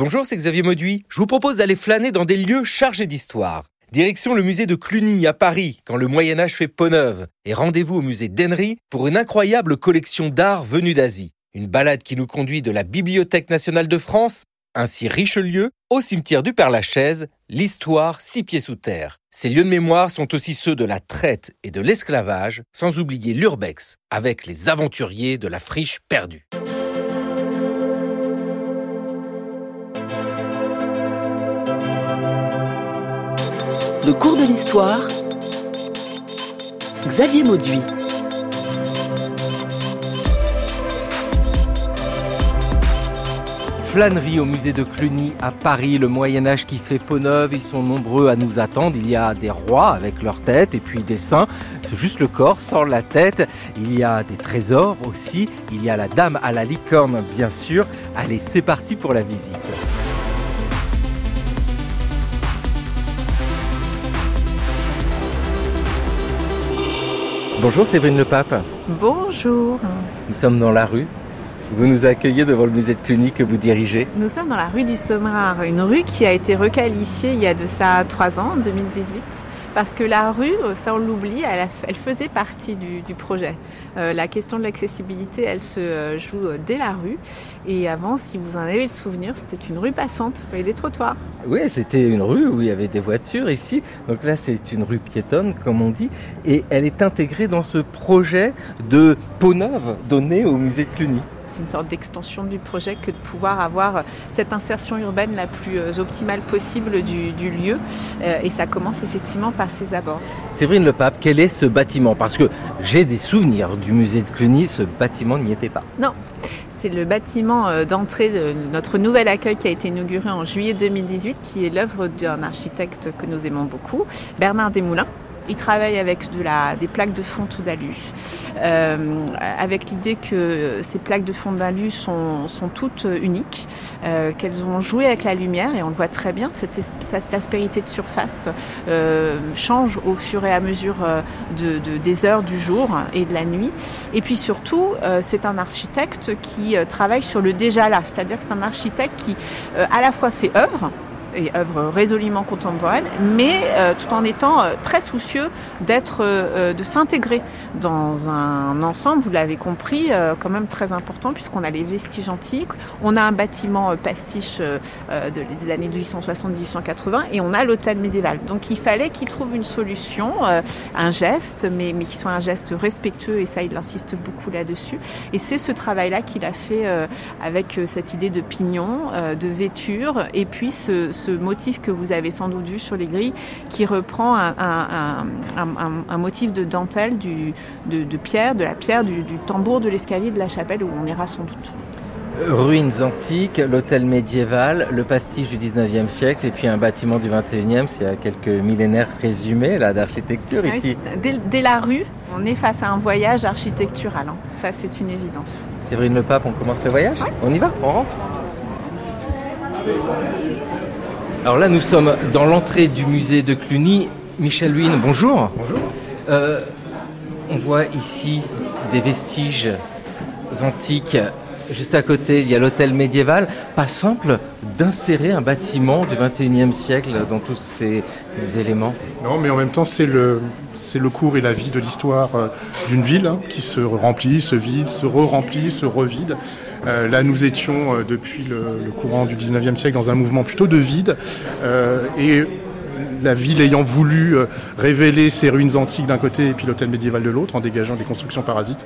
Bonjour, c'est Xavier Mauduit. Je vous propose d'aller flâner dans des lieux chargés d'histoire. Direction le musée de Cluny à Paris, quand le Moyen Âge fait peau neuve. Et rendez-vous au musée d'Henry pour une incroyable collection d'art venue d'Asie. Une balade qui nous conduit de la Bibliothèque nationale de France, ainsi Richelieu, au cimetière du Père-Lachaise, l'histoire six pieds sous terre. Ces lieux de mémoire sont aussi ceux de la traite et de l'esclavage, sans oublier l'urbex, avec les aventuriers de la friche perdue. Le cours de l'histoire, Xavier Mauduit. Flânerie au musée de Cluny à Paris, le Moyen Âge qui fait peau neuve, ils sont nombreux à nous attendre. Il y a des rois avec leur tête et puis des saints, juste le corps sans la tête. Il y a des trésors aussi, il y a la dame à la licorne bien sûr. Allez, c'est parti pour la visite. Bonjour Séverine Le Pape. Bonjour. Nous sommes dans la rue. Vous nous accueillez devant le musée de Cluny que vous dirigez. Nous sommes dans la rue du Sommerard, une rue qui a été requalifiée il y a de ça trois ans, en 2018 parce que la rue, ça on l'oublie, elle, faisait partie du, projet. Euh, la question de l'accessibilité, elle se euh, joue euh, dès la rue. Et avant, si vous en avez le souvenir, c'était une rue passante, il des trottoirs. Oui, c'était une rue où il y avait des voitures ici. Donc là, c'est une rue piétonne, comme on dit. Et elle est intégrée dans ce projet de peau neuve donné au musée de Cluny c'est une sorte d'extension du projet que de pouvoir avoir cette insertion urbaine la plus euh, optimale possible du, lieu. Euh, et ça commence effectivement par ses abords. Séverine Le Pape, quel est ce bâtiment? Parce que j'ai des souvenirs du musée de Cluny, ce bâtiment n'y était pas. Non. C'est le bâtiment euh, d'entrée de notre nouvel accueil qui a été inauguré en juillet 2018, qui est l'œuvre d'un architecte que nous aimons beaucoup, Bernard Desmoulins. Il travaille avec des plaques de fonte d'alu, euh, avec l'idée que ces plaques de fonte d'alu sont, toutes uniques, euh, qu'elles ont joué avec la lumière et on le voit très bien, cette, aspérité de surface euh, change au fur et à mesure de, de, des heures du jour et de la nuit. Et puis surtout, c'est un architecte qui travaille sur le déjà là, c'est-à-dire que c'est un architecte qui à la fois fait œuvre, et œuvre résolument contemporaine, mais euh, tout en étant euh, très soucieux d'être, euh, de s'intégrer dans un ensemble. Vous l'avez compris, quand même très important puisqu'on a les vestiges antiques, on a un bâtiment pastiche de, des années 1870-1880 et on a l'hôtel médiéval. Donc il fallait qu'il trouve une solution, un geste, mais, mais qui soit un geste respectueux et ça il insiste beaucoup là-dessus. Et c'est ce travail-là qu'il a fait avec cette idée de pignon, de vêture et puis ce motif que vous avez sans doute vu sur les grilles, qui reprend un, un, un, un motif de dentelle, du, de, de, pierre, de la pierre du, du tambour de l'escalier de la chapelle où on ira sans doute ruines antiques, l'hôtel médiéval, le pastiche du 19e siècle et puis un bâtiment du 21e, s'il y a quelques millénaires résumés là d'architecture oui, ici. Dès, dès, la rue, on est face à un voyage architectural, hein. ça c'est une évidence. Séverine Le Pape, on commence le voyage? On y va? On rentre? Alors là, nous sommes dans l'entrée du musée de Cluny. Michel Huynh, bonjour. Bonjour. Euh, on voit ici des vestiges antiques. Juste à côté, il y a l'hôtel médiéval. Pas simple d'insérer un bâtiment du 21e siècle dans tous ces éléments. Non, mais en même temps, c'est le, c'est le cours et la vie de l'histoire d'une ville hein, qui se remplit, se vide, se re-remplit, se revide. Euh, là, nous étions euh, depuis le, courant du 19e siècle dans un mouvement plutôt de vide. Euh, et la ville ayant voulu euh, révéler ses ruines antiques d'un côté et puis l'hôtel médiéval de l'autre en dégageant des constructions parasites.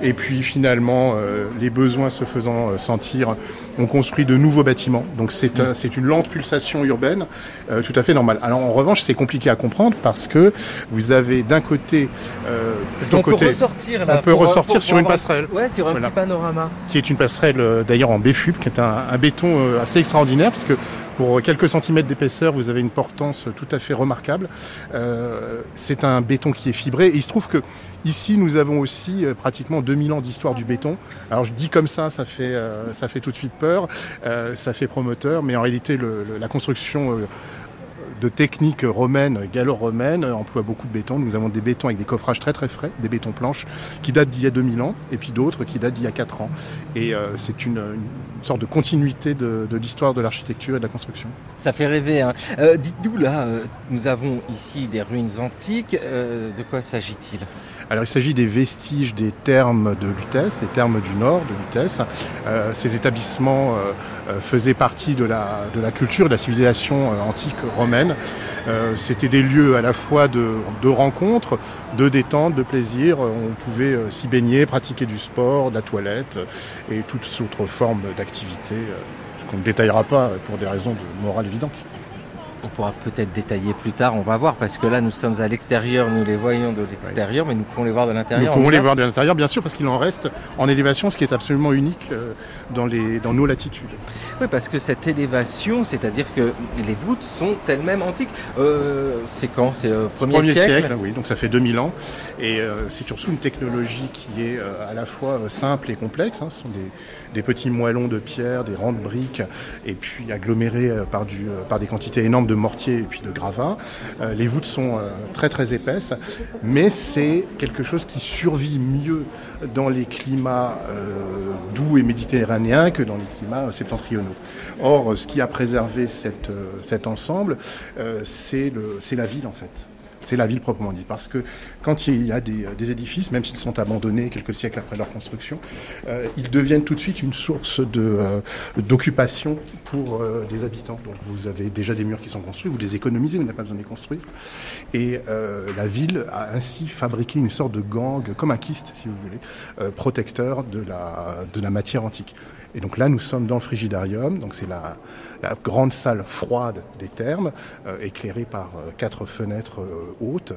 Et puis finalement, euh, les besoins se faisant euh, sentir, on construit de nouveaux bâtiments. Donc c'est un, c'est une lente pulsation urbaine euh, tout à fait normale. Alors en revanche, c'est compliqué à comprendre parce que vous avez d'un côté, euh, on côté, peut ressortir, là, on peut pour, ressortir pour, sur une passerelle. Ouais, sur un voilà. petit panorama. Qui est une passerelle d'ailleurs en béfub, qui est un, un béton assez extraordinaire parce que pour quelques centimètres d'épaisseur, vous avez une portance tout à fait remarquable. Euh, c'est un béton qui est fibré. Et il se trouve que ici, nous avons aussi euh, pratiquement 2000 ans d'histoire du béton. Alors je dis comme ça, ça fait, euh, ça fait tout de suite peur, euh, ça fait promoteur, mais en réalité, le, le, la construction de techniques romaines, gallo-romaines, emploient beaucoup de béton. Nous avons des bétons avec des coffrages très très frais, des bétons planches qui datent d'il y a 2000 ans, et puis d'autres qui datent d'il y a 4 ans. Et euh, c'est une, sorte de continuité de, l'histoire de l'architecture et de la construction. Ça fait rêver. Hein. Euh, dites-nous là, nous avons ici des ruines antiques. de quoi s'agit-il? Alors il s'agit des vestiges des thermes de Lutèce, des thermes du nord de Lutèce. Euh, ces établissements euh, euh, faisaient partie de la, de la culture, de la civilisation antique romaine. C'était des lieux à la fois de, de, rencontres, de détente, de plaisir. On pouvait s'y baigner, pratiquer du sport, de la toilette et toutes autres formes d'activité qu'on ne détaillera pas pour des raisons de morale évidentes on pourra peut-être détailler plus tard, on va voir, parce que là nous sommes à l'extérieur, nous les voyons de l'extérieur, mais nous pouvons les voir de l'intérieur. Nous pouvons les voir de l'intérieur, bien sûr, parce qu'il en reste en élévation, ce qui est absolument unique euh, dans, les, dans nos latitudes. Oui, parce que cette élévation, c'est-à-dire que les voûtes sont elles-mêmes antiques. Euh, c'est quand? C'est euh, premier, premier siècle, Oui, donc ça fait 2000 ans. Et c'est surtout une technologie qui est à la fois simple et complexe. Hein. Ce sont des, des, petits moellons de pierre, des rangs de briques, et puis agglomérés par, du, par des quantités énormes de mortier et puis de gravats. Euh, les voûtes sont euh, très très épaisses, mais c'est quelque chose qui survit mieux dans les climats euh, doux et méditerranéens que dans les climats septentrionaux. Or, ce qui a préservé cet ensemble, c'est la ville en fait. C'est la ville proprement dit. Parce que quand il y a des, édifices, même s'ils sont abandonnés quelques siècles après leur construction, euh, ils deviennent tout de suite une source euh, d'occupation pour euh, les habitants. Donc vous avez déjà des murs qui sont construits, vous les économisez, vous n'avez pas besoin de les construire. Et la ville a ainsi fabriqué une sorte de gang, comme un kyste si vous voulez, protecteur de la, de la matière antique. Et donc là, nous sommes dans le frigidarium, donc c'est la, grande salle froide des thermes, euh, éclairée par euh, quatre fenêtres euh, hautes.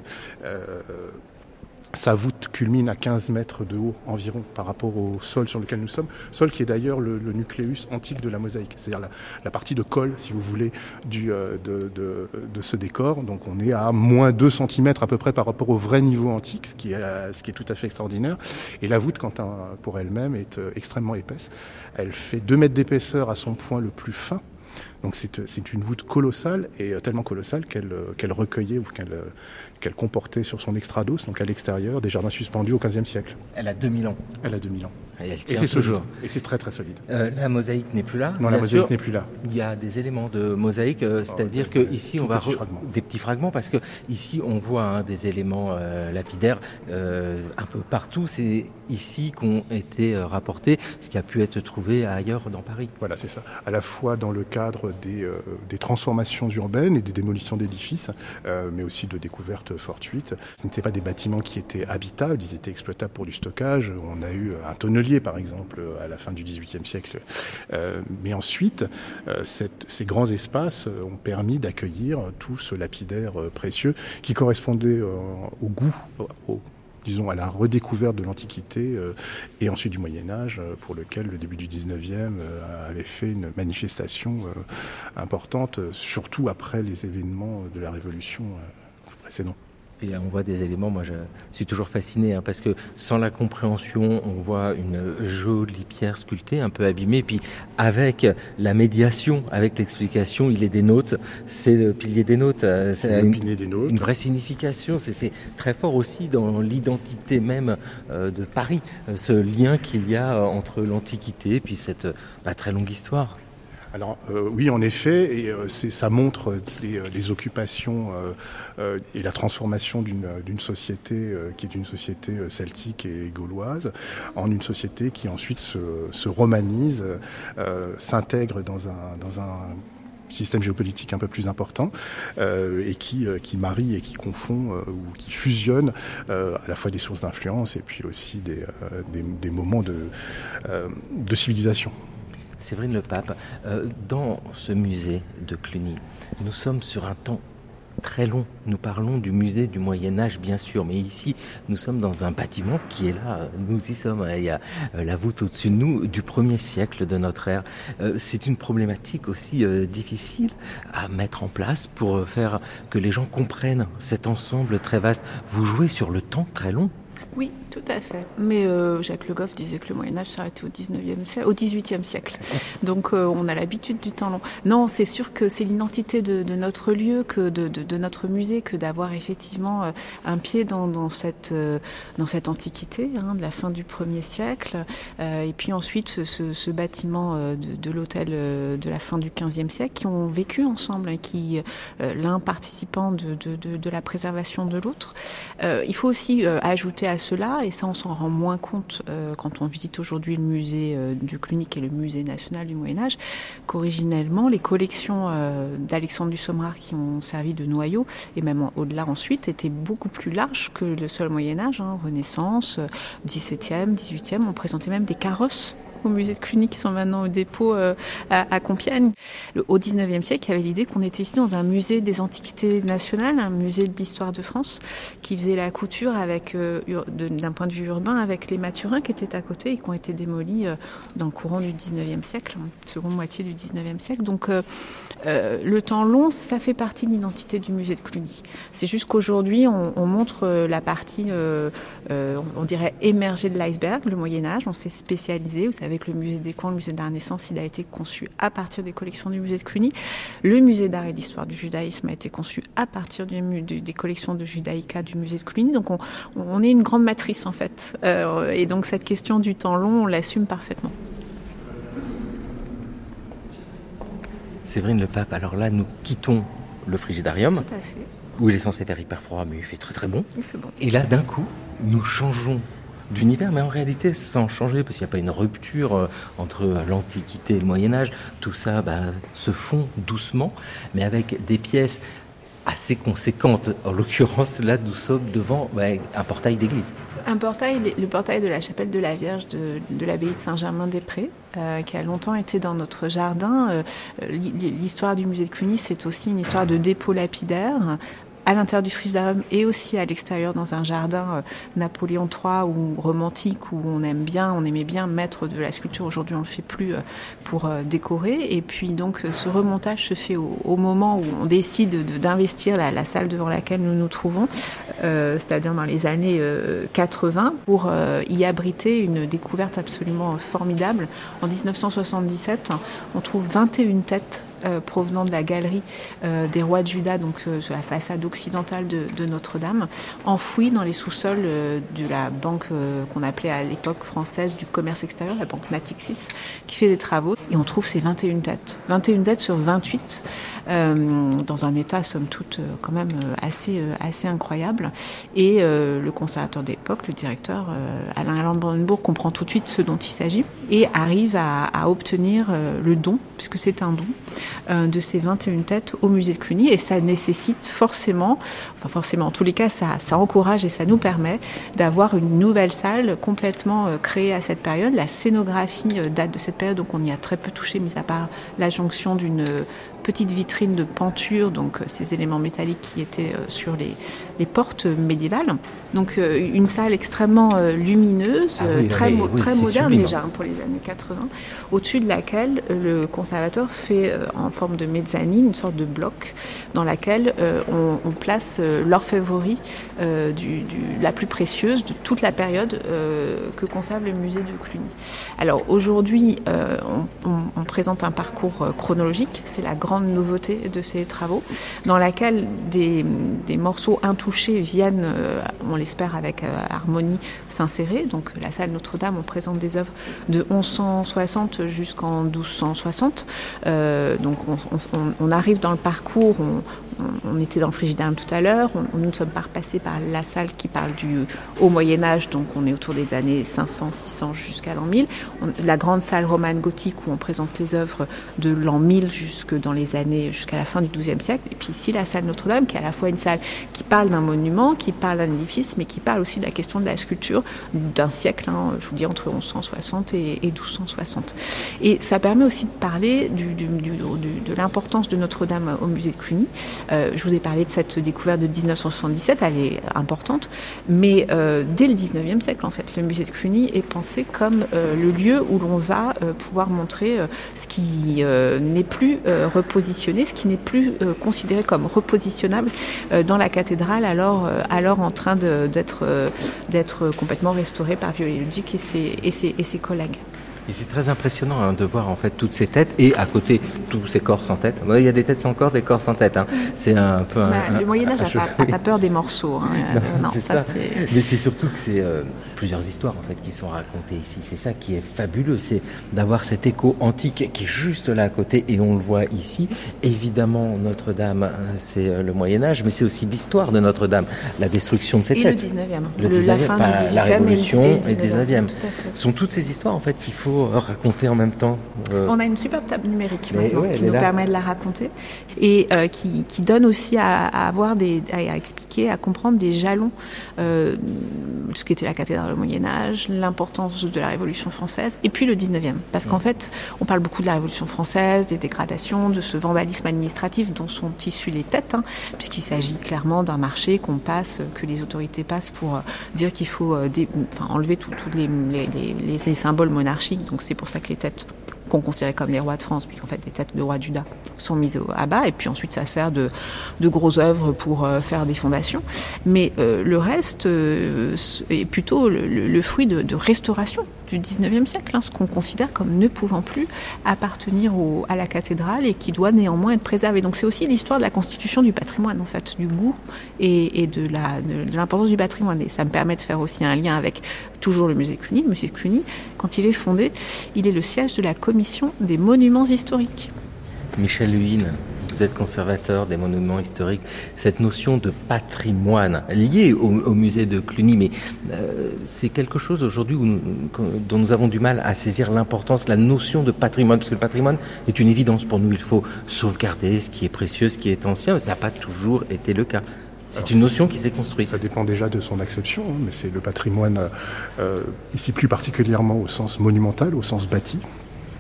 Sa voûte culmine à 15 mètres de haut environ par rapport au sol sur lequel nous sommes, sol qui est d'ailleurs le, nucléus antique de la mosaïque, c'est-à-dire la, partie de colle, si vous voulez, du, euh, de, ce décor. Donc on est à moins 2 cm à peu près par rapport au vrai niveau antique, ce qui est, euh, ce qui est tout à fait extraordinaire. Et la voûte, quant à, pour elle-même, est euh, extrêmement épaisse. Elle fait 2 mètres d'épaisseur à son point le plus fin. Donc c'est une voûte colossale et tellement colossale qu'elle recueillait ou qu'elle comportait sur son extrados, donc à l'extérieur, des jardins suspendus au XVe siècle. Elle a 2000 ans. Elle a 2000 ans. Et, elle tient c'est toujours. Et c'est très très solide. Euh, la mosaïque n'est plus là. Non, la mosaïque n'est plus là. Il y a des éléments de mosaïque, euh, oh, c'est-à-dire que ici on va des petits fragments parce que ici on voit hein, des éléments euh, lapidaires un peu partout. C'est ici qu'ont été rapportés ce qui a pu être trouvé ailleurs dans Paris. Voilà, c'est ça. À la fois dans le cadre des, des transformations urbaines et des démolitions d'édifices, mais aussi de découvertes fortuite. Ce n'étaient pas des bâtiments qui étaient habitables, ils étaient exploitables pour du stockage. On a eu un tonnelier, par exemple, à la fin du XVIIIe siècle. Euh, mais ensuite, euh, ces grands espaces ont permis d'accueillir tout ce lapidaire euh, précieux qui correspondait au goût, disons, à la redécouverte de l'Antiquité et ensuite du Moyen Âge, pour lequel le début du 19e avait fait une manifestation importante, surtout après les événements de la Révolution précédente. On voit des éléments, moi je suis toujours fasciné, hein, parce que sans la compréhension, on voit une jolie pierre sculptée, un peu abîmée, puis avec la médiation, avec l'explication, il est des notes, c'est le pilier des notes, euh, c'est une, des une, vraie signification, c'est très fort aussi dans l'identité même euh, de Paris, euh, ce lien qu'il y a entre l'Antiquité et puis cette bah, très longue histoire. Alors euh, oui, en effet, et euh, ça montre les, euh, occupations et la transformation d'une société qui est une société celtique et gauloise en une société qui ensuite se, romanise, s'intègre dans un, dans un système géopolitique un peu plus important et qui, marie et qui confond ou qui fusionne à la fois des sources d'influence et puis aussi des, moments de civilisation. Séverine Le Pape, euh, dans ce musée de Cluny, nous sommes sur un temps très long. Nous parlons du musée du Moyen Âge, bien sûr, mais ici, nous sommes dans un bâtiment qui est là. Nous y sommes. Il y a euh, la voûte au-dessus de nous du premier siècle de notre ère. Euh, c'est une problématique aussi difficile à mettre en place pour faire que les gens comprennent cet ensemble très vaste. Vous jouez sur le temps très long. Oui, tout à fait. Mais euh, Jacques Le Goff disait que le Moyen Âge s'arrêtait au 19e siècle, au 18e siècle. Donc euh, on a l'habitude du temps long. Non, c'est sûr que c'est l'identité de, notre lieu, que de, notre musée, que d'avoir effectivement euh, un pied dans, cette, dans cette antiquité hein, de la fin du 1er siècle. et puis ensuite ce, bâtiment de, l'hôtel de la fin du 15e siècle qui ont vécu ensemble, hein, qui l'un participant de, de, la préservation de l'autre. il faut aussi ajouter à cela, et ça on s'en rend moins compte euh, quand on visite aujourd'hui le musée euh, du Cluny et le musée national du Moyen Âge, qu'originellement les collections euh, d'Alexandre du Sommerard qui ont servi de noyau, et même au-delà ensuite, étaient beaucoup plus larges que le seul Moyen Âge, hein, Renaissance, 17e, 18e, on présentait même des carrosses au musée de Cluny qui sont maintenant au dépôt euh, à, Compiègne. au 19e siècle, il y avait l'idée qu'on était ici dans un musée des antiquités nationales, un musée de l'histoire de France, qui faisait la couture avec, euh, d'un point de vue urbain avec les Mathurins qui étaient à côté et qui ont été démolis euh, dans le courant du 19e siècle, hein, seconde moitié du 19e siècle. Donc le temps long, ça fait partie de l'identité du musée de Cluny. C'est juste qu'aujourd'hui, on, on, montre la partie, on dirait, émergée de l'iceberg, le Moyen Âge. On s'est spécialisé, vous savez, avec le musée des coins, le musée de la Renaissance, il a été conçu à partir des collections du musée de Cluny. Le musée d'art et d'histoire du judaïsme a été conçu à partir des collections de judaïka du musée de Cluny. Donc on, est une grande matrice en fait. Euh, et donc cette question du temps long, on l'assume parfaitement. Séverine le Pape, alors là nous quittons le frigidarium. Où il est censé faire hyper froid, mais il fait très très bon. Il fait bon. Et là, d'un coup, nous changeons d'univers, mais en réalité sans changer, parce qu'il n'y a pas une rupture euh, entre l'Antiquité et le Moyen Âge. Tout ça bah, se fond doucement, mais avec des pièces assez conséquentes. En l'occurrence, là, nous sommes devant un portail d'église. Un portail, le portail de la chapelle de la Vierge de, l'abbaye de Saint-Germain-des-Prés, euh, qui a longtemps été dans notre jardin. Euh, l'histoire du musée de Cluny, c'est aussi une histoire de dépôt lapidaire à l'intérieur du frisarium et aussi à l'extérieur dans un jardin euh, Napoléon III ou romantique où on aime bien, on aimait bien mettre de la sculpture. Aujourd'hui, on le fait plus euh, pour euh, décorer. Et puis donc, ce remontage se fait au, moment où on décide d'investir la, salle devant laquelle nous nous trouvons, c'est-à-dire dans les années 80, pour y abriter une découverte absolument formidable. En 1977, on trouve 21 têtes provenant de la galerie euh, des rois de Juda, donc euh, sur la façade occidentale de, Notre-Dame, enfouie dans les sous-sols de la banque qu'on appelait à l'époque française du commerce extérieur, la banque Natixis, qui fait des travaux. Et on trouve ces 21 têtes. 21 têtes sur 28 euh, dans un état somme toute euh, quand même euh, assez, assez incroyable. Et le conservateur d'époque, le directeur Alain Alain Brandenburg, comprend tout de suite ce dont il s'agit et arrive à, à obtenir le don, puisque c'est un don, de ces 21 têtes au musée de Cluny. Et ça nécessite forcément, enfin forcément, en tous les cas, ça, ça encourage et ça nous permet d'avoir une nouvelle salle complètement créée à cette période. La scénographie date de cette période, donc on y a très peu touché, mis à part la jonction d'une petite vitrine de penture, donc euh, ces éléments métalliques qui étaient euh, sur les, portes médiévales. Donc euh, une salle extrêmement lumineuse, ah très, très moderne déjà hein, pour les années 80, au-dessus de laquelle le conservateur fait en forme de mezzanine une sorte de bloc dans laquelle on, place l'orfèvrerie du, la plus précieuse de toute la période que conserve le musée de Cluny. Alors aujourd'hui, on, on, présente un parcours chronologique, c'est la grande nouveauté de ces travaux, dans laquelle des, des morceaux intouchés viennent, euh, on l'espère avec euh, harmonie, s'insérer. Donc la salle Notre-Dame, on présente des œuvres de 1160 jusqu'en 1260. Euh, donc on, arrive dans le parcours, on, était dans le Frigidarium tout à l'heure, nous ne sommes pas repassés par la salle qui parle du haut Moyen Âge, donc on est autour des années 500, 600 jusqu'à l'an 1000. la grande salle romane gothique où on présente les œuvres de l'an 1000 jusque dans les années, jusqu'à la fin du XIIe siècle. Et puis ici, la salle Notre-Dame, qui est à la fois une salle qui parle d'un monument, qui parle d'un édifice, mais qui parle aussi de la question de la sculpture d'un siècle, hein, je vous dis entre 1160 et, 1260. Et ça permet aussi de parler de l'importance de Notre-Dame au musée de Cluny. je vous ai parlé de cette découverte de 1977, elle est importante, mais dès le 19e siècle, en fait, le musée de Cluny est pensé comme le lieu où l'on va pouvoir montrer ce qui n'est plus repositionné, ce qui n'est plus considéré comme repositionnable dans la cathédrale, alors, alors en train d'être d'être complètement restauré par Viollet-le-Duc et ses collègues. Et c'est très impressionnant hein, de voir en fait toutes ces têtes et à côté tous ces corps sans tête. Il y a des têtes sans corps, des corps sans tête. Hein. C'est un peu. Bah, le Moyen Âge n'a pas, peur des morceaux. Hein. non, ça, Mais c'est surtout que c'est euh, plusieurs histoires en fait qui sont racontées ici. C'est ça qui est fabuleux, c'est d'avoir cet écho antique qui est juste là à côté et on le voit ici. Évidemment, Notre-Dame, c'est euh, le Moyen Âge, mais c'est aussi l'histoire de Notre-Dame, la destruction de ces et têtes. Le 19e. Le 19e, la fin du la Révolution et le 19e. Ce sont toutes ces histoires en fait qu'il faut raconter en même temps euh. On a une superbe table numérique qui nous permet de la raconter et euh, qui, donne aussi à, avoir des, à, expliquer, à comprendre des jalons euh, ce qu'était la cathédrale au Moyen Âge, l'importance de la Révolution française et puis le 19e. Parce qu'en fait, on parle beaucoup de la Révolution française, des dégradations, de ce vandalisme administratif dont sont issues les têtes, hein, puisqu'il s'agit clairement d'un marché qu'on passe, que les autorités passent pour dire qu'il faut enlever tous les, les, symboles monarchiques donc c'est pour ça que les têtes qu'on considérait comme les rois de France, puis en fait des têtes de rois de Juda sont mises à bas, et puis ensuite ça sert de, de grosses œuvres pour euh, faire des fondations. Mais euh, le reste euh, est plutôt le, fruit de, restauration du 19e siècle, hein, ce qu'on considère comme ne pouvant plus appartenir à la cathédrale et qui doit néanmoins être préservé. Donc c'est aussi l'histoire de la constitution du patrimoine, en fait, du goût et, et de l'importance du patrimoine. Et ça me permet de faire aussi un lien avec toujours le musée Cluny. Le musée Cluny, quand il est fondé, il est le siège de la commission des monuments historiques. Michel Huyne, vous êtes conservateur des monuments historiques. Cette notion de patrimoine liée au, musée de Cluny, mais euh, c'est quelque chose aujourd'hui dont nous avons du mal à saisir l'importance, la notion de patrimoine, parce que le patrimoine est une évidence pour nous. Il faut sauvegarder ce qui est précieux, ce qui est ancien, mais ça n'a pas toujours été le cas. C'est une notion qui s'est construite. Ça dépend déjà de son acception, hein, mais c'est le patrimoine, euh, ici plus particulièrement au sens monumental, au sens bâti.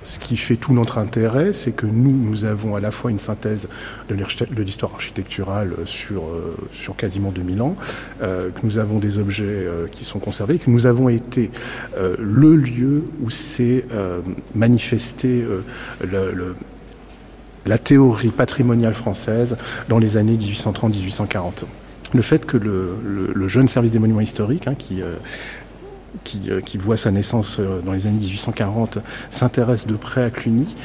Ce qui fait tout notre intérêt, c'est que nous, nous avons à la fois une synthèse de l'histoire architecturale sur, euh, sur quasiment 2000 ans, euh, que nous avons des objets euh, qui sont conservés, que nous avons été le lieu où s'est manifesté le, la théorie patrimoniale française dans les années 1830-1840 le fait que le, le, jeune service des monuments historiques, hein, qui, euh, qui, euh, qui, voit sa naissance euh, dans les années 1840, s'intéresse de près à Cluny,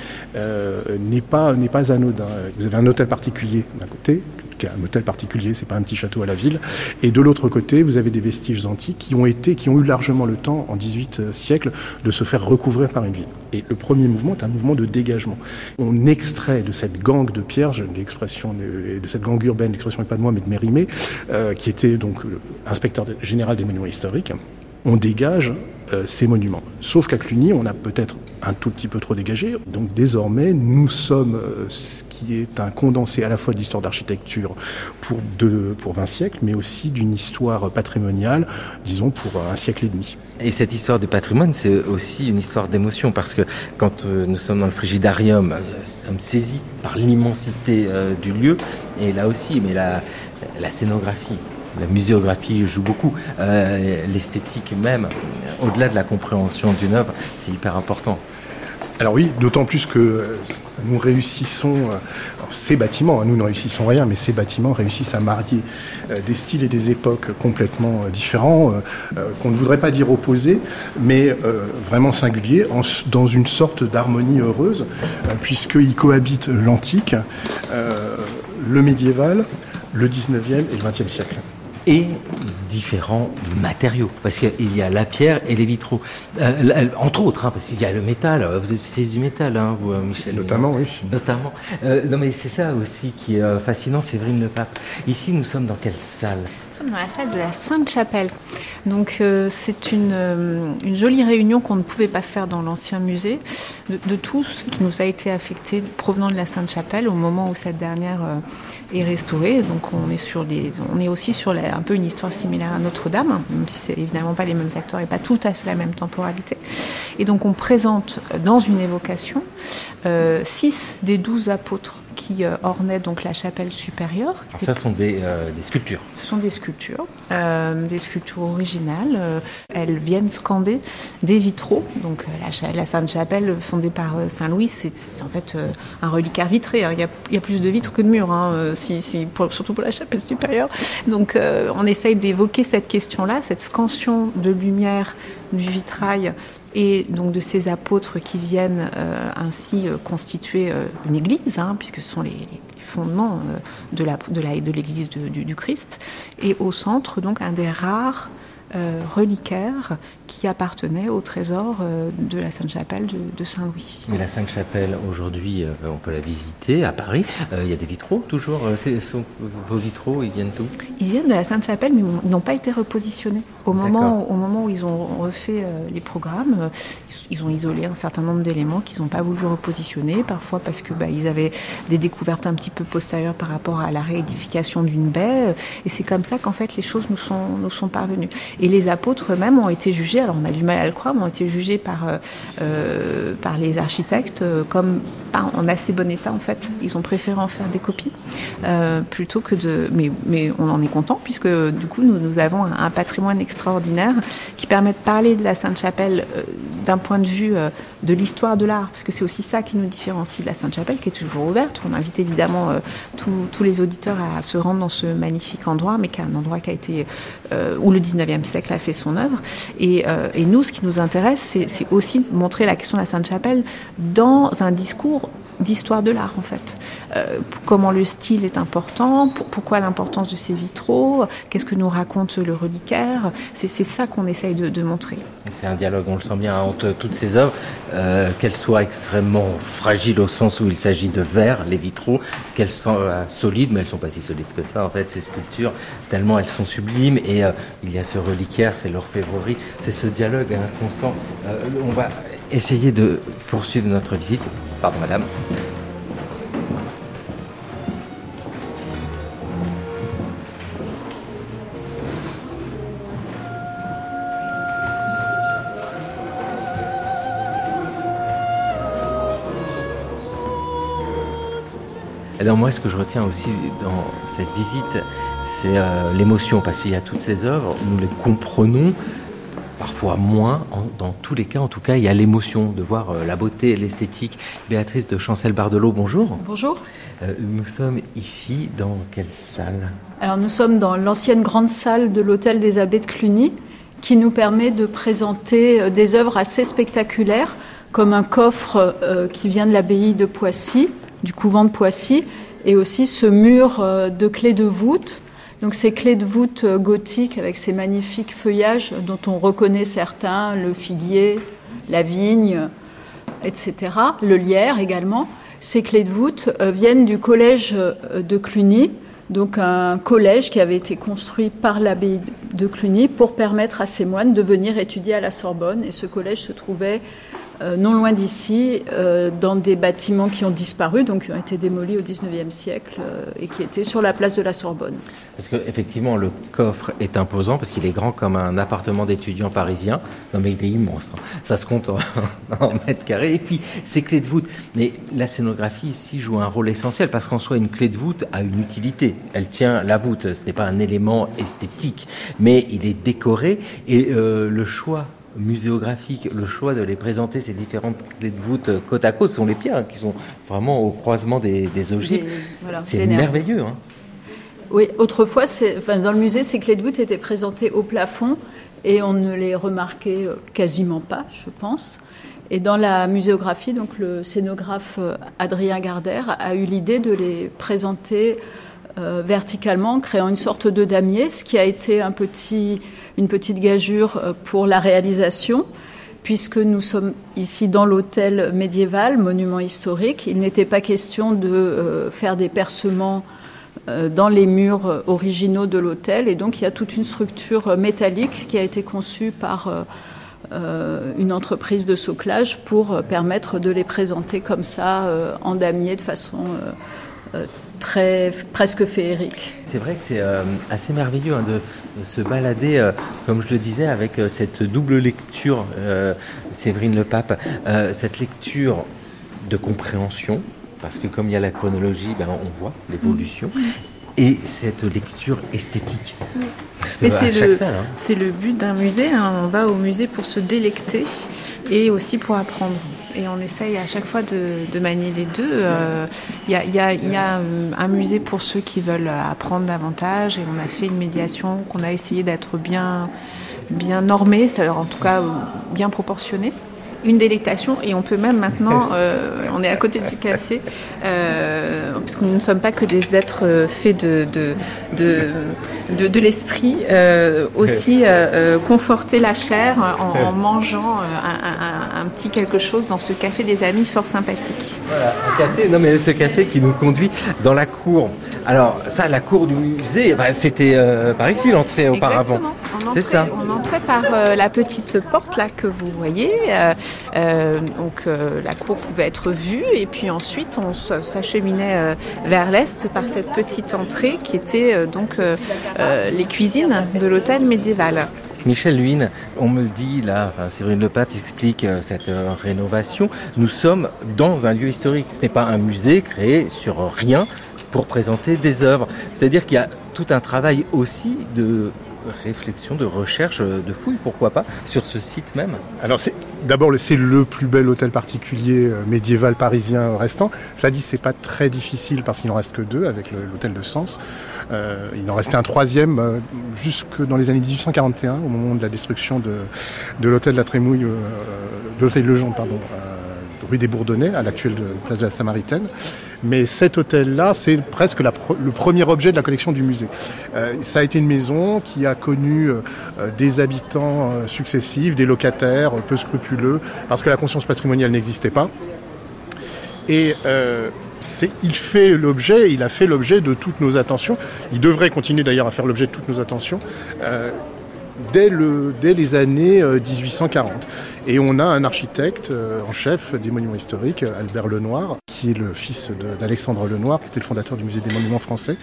n'est pas, n'est pas anodin. Vous avez un hôtel particulier d'un côté, un hôtel particulier, c'est pas un petit château à la ville. Et de l'autre côté, vous avez des vestiges antiques qui ont été, qui ont eu largement le temps, en 18 siècles, de se faire recouvrir par une ville. Et le premier mouvement est un mouvement de dégagement. On extrait de cette gangue de pierre, l'expression de, cette gangue urbaine, l'expression n'est pas de moi mais de Mérimée, euh, qui était donc inspecteur général des monuments historiques, on dégage euh, ces monuments. Sauf qu'à Cluny, on a peut-être un tout petit peu trop dégagé. Donc désormais, nous sommes euh, ce qui est un condensé à la fois d'histoire d'architecture pour, pour 20 siècles, mais aussi d'une histoire patrimoniale, disons, pour un siècle et demi. Et cette histoire du patrimoine, c'est aussi une histoire d'émotion, parce que quand euh, nous sommes dans le frigidarium, nous sommes saisis par l'immensité du lieu, et là aussi, mais la scénographie, la muséographie joue beaucoup. Euh, l'esthétique même, au-delà de la compréhension d'une œuvre, c'est hyper important. Alors oui, d'autant plus que nous réussissons, euh, ces bâtiments, hein, nous ne réussissons rien, mais ces bâtiments réussissent à marier euh, des styles et des époques complètement différents, qu'on ne voudrait pas dire opposés, mais vraiment singuliers, dans une sorte d'harmonie heureuse, puisqu'ils cohabitent l'antique, le médiéval, le 19e et le 20e siècle et différents matériaux. Parce qu'il y a la pierre et les vitraux. Euh, entre autres, hein, parce qu'il y a le métal. Euh, vous êtes spécialiste du métal, hein, vous, euh, Michel Notamment, oui. Notamment. non, mais c'est ça aussi qui est fascinant, Séverine Le Pape. Ici, nous sommes dans quelle salle? Sommes dans la salle de la Sainte-Chapelle. Donc, c'est une, une, jolie réunion qu'on ne pouvait pas faire dans l'ancien musée de, tout ce qui nous a été affecté provenant de la Sainte-Chapelle au moment où cette dernière est restaurée. Donc, on est, sur des, on est aussi sur un peu une histoire similaire à Notre-Dame, même si c'est évidemment pas les mêmes acteurs et pas tout à fait la même temporalité. Et donc on présente dans une évocation euh, six des douze apôtres qui euh, ornaient donc la chapelle supérieure. Ça sont des, euh, des, sculptures. Ce sont des sculptures, euh, des sculptures originales. Elles viennent scander des vitraux. Donc la, la Sainte-Chapelle fondée par Saint Louis, c'est en fait un reliquaire vitré. Hein. Il, y a, il, y a, plus de vitres que de murs, hein, si, si, pour, surtout pour la chapelle supérieure. Donc on essaye d'évoquer cette question-là, cette scansion de lumière du vitrail et donc de ces apôtres qui viennent euh, ainsi euh, constituer euh, une église, hein, puisque ce sont les, fondements de l'église du, Christ, et au centre donc un des rares reliquaire qui appartenait au trésor euh, de la Sainte-Chapelle de, de Saint-Louis. Mais la Sainte-Chapelle, aujourd'hui, euh, on peut la visiter à Paris. Euh, il y a des vitraux toujours. Sont, vos vitraux, ils viennent d'où? Ils viennent de la Sainte-Chapelle, mais ils n'ont pas été repositionnés. Au moment, au moment où ils ont refait les programmes, ils ont isolé un certain nombre d'éléments qu'ils n'ont pas voulu repositionner, parfois parce que bah, ils avaient des découvertes un petit peu postérieures par rapport à la réédification d'une baie. Et c'est comme ça qu'en fait les choses nous sont, nous sont parvenues. Et les apôtres eux-mêmes ont été jugés, alors on a du mal à le croire, mais ont été jugés par, euh, par les architectes comme pas en assez bon état en fait. Ils ont préféré en faire des copies euh, plutôt que de. Mais, mais on en est content puisque du coup nous, nous avons un, patrimoine extraordinaire qui permet de parler de la Sainte-Chapelle euh, d'un point de vue euh, de l'histoire de l'art, parce que c'est aussi ça qui nous différencie de la Sainte-Chapelle, qui est toujours ouverte. On invite évidemment euh, tous les auditeurs à se rendre dans ce magnifique endroit, mais qui est un endroit qui a été euh, où le 19e siècle a fait son œuvre. Et, euh, et nous, ce qui nous intéresse, c'est aussi montrer la question de la Sainte-Chapelle dans un discours d'histoire de l'art en fait. Euh, comment le style est important, pour, pourquoi l'importance de ces vitraux, qu'est-ce que nous raconte le reliquaire, c'est ça qu'on essaye de, montrer. C'est un dialogue, on le sent bien, entre toutes ces œuvres, euh, qu'elles soient extrêmement fragiles au sens où il s'agit de verre, les vitraux, qu'elles soient euh, solides, mais elles sont pas si solides que ça en fait, ces sculptures, tellement elles sont sublimes, et il y a ce reliquaire, c'est l'orfèvrerie, c'est ce dialogue hein, constant. on va essayer de poursuivre notre visite. Madame. Alors moi, ce que je retiens aussi dans cette visite, c'est euh, l'émotion, parce qu'il y a toutes ces œuvres, nous les comprenons, parfois moins, dans tous les cas, en tout cas, il y a l'émotion de voir euh, la beauté et l'esthétique. Béatrice de Chancel-Bardelot, bonjour. Bonjour. Euh, nous sommes ici dans quelle salle? Alors nous sommes dans l'ancienne grande salle de l'hôtel des abbés de Cluny, qui nous permet de présenter euh, des œuvres assez spectaculaires, comme un coffre qui vient de l'abbaye de Poissy, du couvent de Poissy, et aussi ce mur de clés de voûte donc ces clés de voûte euh, gothiques avec ces magnifiques feuillages dont on reconnaît certains, le figuier, la vigne, etc., le lierre également, ces clés de voûte euh, viennent du collège de Cluny, donc un collège qui avait été construit par l'abbaye de Cluny pour permettre à ces moines de venir étudier à la Sorbonne. Et ce collège se trouvait euh, non loin d'ici, euh, dans des bâtiments qui ont disparu, donc qui ont été démolis au XIXe siècle euh, et qui étaient sur la place de la Sorbonne. Parce qu'effectivement, le coffre est imposant parce qu'il est grand comme un appartement d'étudiant parisien. Non, mais il est immense. Hein. Ça se compte en, en, mètres carrés. Et puis, ces clés de voûte. Mais la scénographie ici joue un rôle essentiel parce qu'en soi, une clé de voûte a une utilité. Elle tient la voûte. Ce n'est pas un élément esthétique, mais il est décoré et le choix muséographique, le choix de les présenter ces différentes clés de voûte côte à côte sont les pierres hein, qui sont vraiment au croisement des, des ogives. Voilà, c'est merveilleux. Hein. Oui, autrefois, enfin, dans le musée, ces clés de voûte étaient présentées au plafond et on ne les remarquait quasiment pas, je pense. Et dans la muséographie, donc le scénographe Adrien Gardère a eu l'idée de les présenter euh, verticalement, créant une sorte de damier, ce qui a été une petite gageure pour la réalisation, puisque nous sommes ici dans l'hôtel médiéval, monument historique. Il n'était pas question de euh, faire des percements euh, dans les murs originaux de l'hôtel, et donc il y a toute une structure métallique qui a été conçue par euh, une entreprise de soclage pour permettre de les présenter comme ça en damier de façon très presque féerique. C'est vrai que c'est euh, assez merveilleux hein, de, de, se balader, euh, comme je le disais, avec euh, cette double lecture, Séverine Le Pape, cette lecture de compréhension, parce que comme il y a la chronologie, ben, on voit l'évolution, et cette lecture esthétique. Mais c'est le, hein. le, but d'un musée. Hein. On va au musée pour se délecter et aussi pour apprendre. Et on essaye à chaque fois de, manier les deux. Euh, il y, a, euh, un musée pour ceux qui veulent apprendre davantage et on a fait une médiation qu'on a essayé d'être bien, bien normée, en tout cas bien proportionnée une délectation et on peut même maintenant, euh, on est à côté du café, euh, puisque nous ne sommes pas que des êtres euh, faits de, de, de, de, l'esprit, euh, aussi conforter la chair en, en mangeant un, un, un, petit quelque chose dans ce café des amis fort sympathique. Voilà, un café, non mais ce café qui nous conduit dans la cour. Alors ça, la cour du musée, bah, c'était par ici l'entrée auparavant. Ça. On entrait par la petite porte là que vous voyez. Euh, donc euh, la cour pouvait être vue et puis ensuite on s'acheminait euh, vers l'est par cette petite entrée qui était donc les cuisines de l'hôtel médiéval. Michel Luynes, on me dit là, enfin, Cyril Le Pape explique cette rénovation. Nous sommes dans un lieu historique. Ce n'est pas un musée créé sur rien pour présenter des œuvres. C'est-à-dire qu'il y a tout un travail aussi de réflexion, de recherche, de fouille, pourquoi pas, sur ce site même Alors c'est d'abord c'est le plus bel hôtel particulier euh, médiéval parisien restant. Ça dit c'est pas très difficile parce qu'il n'en reste que deux avec l'hôtel de Sens. Euh, il en restait un troisième euh, jusque dans les années 1841 au moment de la destruction de, de l'hôtel de la Trémouille, euh, de l'hôtel Legendre pardon, rue des Bourdonnais à l'actuelle place de la Samaritaine. Mais cet hôtel-là, c'est presque le premier objet de la collection du musée. Euh, ça a été une maison qui a connu euh, des habitants euh, successifs, des locataires euh, peu scrupuleux, parce que la conscience patrimoniale n'existait pas. Et euh, il fait l'objet, il a fait l'objet de toutes nos attentions. Il devrait continuer d'ailleurs à faire l'objet de toutes nos attentions. Euh, dès, le, dès les années 1840. Euh, Et on a un architecte euh, en chef des monuments historiques, Albert Lenoir, qui est le fils d'Alexandre Lenoir, qui était le fondateur du musée des monuments français,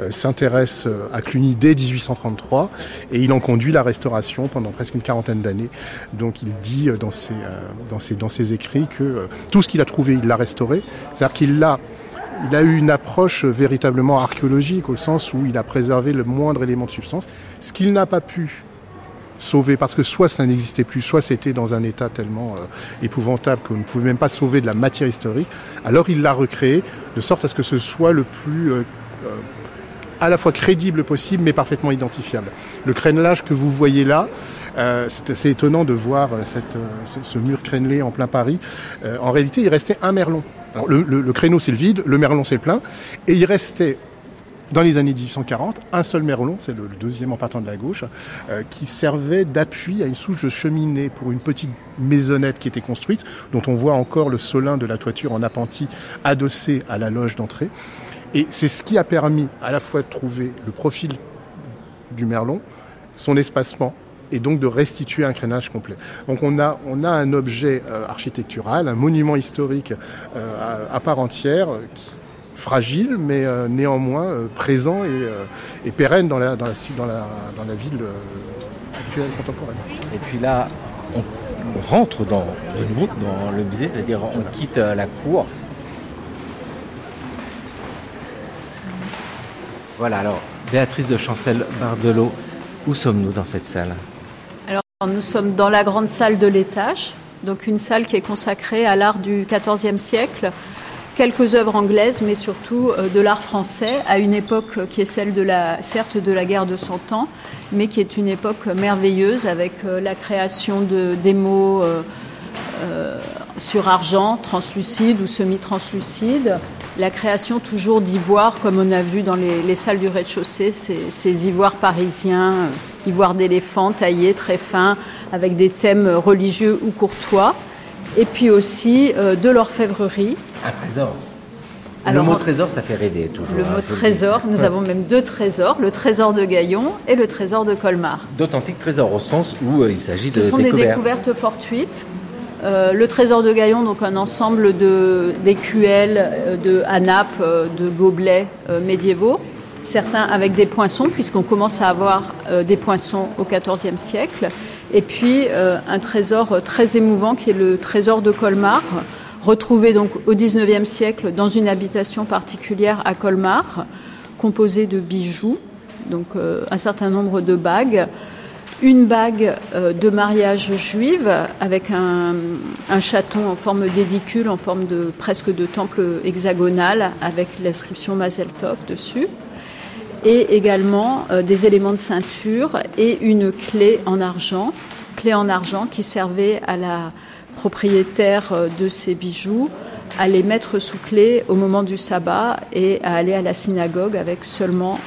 euh, s'intéresse à Cluny dès 1833 et il en conduit la restauration pendant presque une quarantaine d'années. Donc il dit dans ses, dans ses, dans ses écrits que tout ce qu'il a trouvé, il l'a restauré. C'est-à-dire qu'il l'a il a eu une approche véritablement archéologique au sens où il a préservé le moindre élément de substance, ce qu'il n'a pas pu sauver parce que soit ça n'existait plus, soit c'était dans un état tellement euh, épouvantable qu'on ne pouvait même pas sauver de la matière historique. Alors il l'a recréé de sorte à ce que ce soit le plus euh, euh, à la fois crédible possible mais parfaitement identifiable. Le crénelage que vous voyez là, c'est assez étonnant de voir ce, mur crénelé en plein Paris. En réalité, il restait un merlon. Le, le créneau c'est le vide, le merlon c'est le plein, et il restait dans les années 1840, un seul merlon, c'est le, deuxième en partant de la gauche, euh, qui servait d'appui à une souche de cheminée pour une petite maisonnette qui était construite, dont on voit encore le solin de la toiture en appentis adossé à la loge d'entrée. Et c'est ce qui a permis à la fois de trouver le profil du merlon, son espacement et donc de restituer un crénage complet. Donc on a, on a un objet euh, architectural, un monument historique euh, à, à, part entière qui, fragile, mais euh, néanmoins euh, présent et, euh, et, pérenne dans la, dans la, dans la, dans la ville actuelle contemporaine. Et puis là, on, on rentre dans, de nouveau dans le musée, c'est-à-dire on quitte la cour. Voilà, alors Béatrice de Chancel-Bardelot, où sommes-nous dans cette salle? Alors nous sommes dans la grande salle de l'étage, donc une salle qui est consacrée à l'art du XIVe siècle, quelques œuvres anglaises, mais surtout euh, de l'art français, à une époque qui est celle de la, certes de la guerre de Cent Ans, mais qui est une époque merveilleuse avec euh, la création de démos euh, euh, sur argent, translucide ou semi-translucide, la création toujours d'ivoires, comme on a vu dans les, les salles du rez-de-chaussée, ces, ces, ivoires parisiens, euh, ivoires d'éléphant taillés très fins, avec des thèmes religieux ou courtois, et puis aussi euh, de l'orfèvrerie. Un trésor. Alors, le mot trésor, ça fait rêver toujours. Le hein, mot trésor, nous avons même deux trésors, le trésor de Gaillon et le trésor de Colmar. D'authentiques trésors au sens où euh, il s'agit de Ce sont des découvertes fortuites le trésor de Gaillon, donc un ensemble d'écuelles, de, hanapes, de gobelets médiévaux, certains avec des poinçons, puisqu'on commence à avoir des poinçons au XIVe siècle, et puis un trésor très émouvant qui est le trésor de Colmar, retrouvé donc au XIXe siècle dans une habitation particulière à Colmar, composée de bijoux, donc un certain nombre de bagues, une bague euh, de mariage juive avec un, chaton en forme d'édicule, en forme de presque de temple hexagonal, avec l'inscription Mazel Tov dessus, et également euh, des éléments de ceinture et une clé en argent, clé en argent qui servait à la propriétaire euh, de ces bijoux à les mettre sous clé au moment du sabbat et à aller à la synagogue avec seulement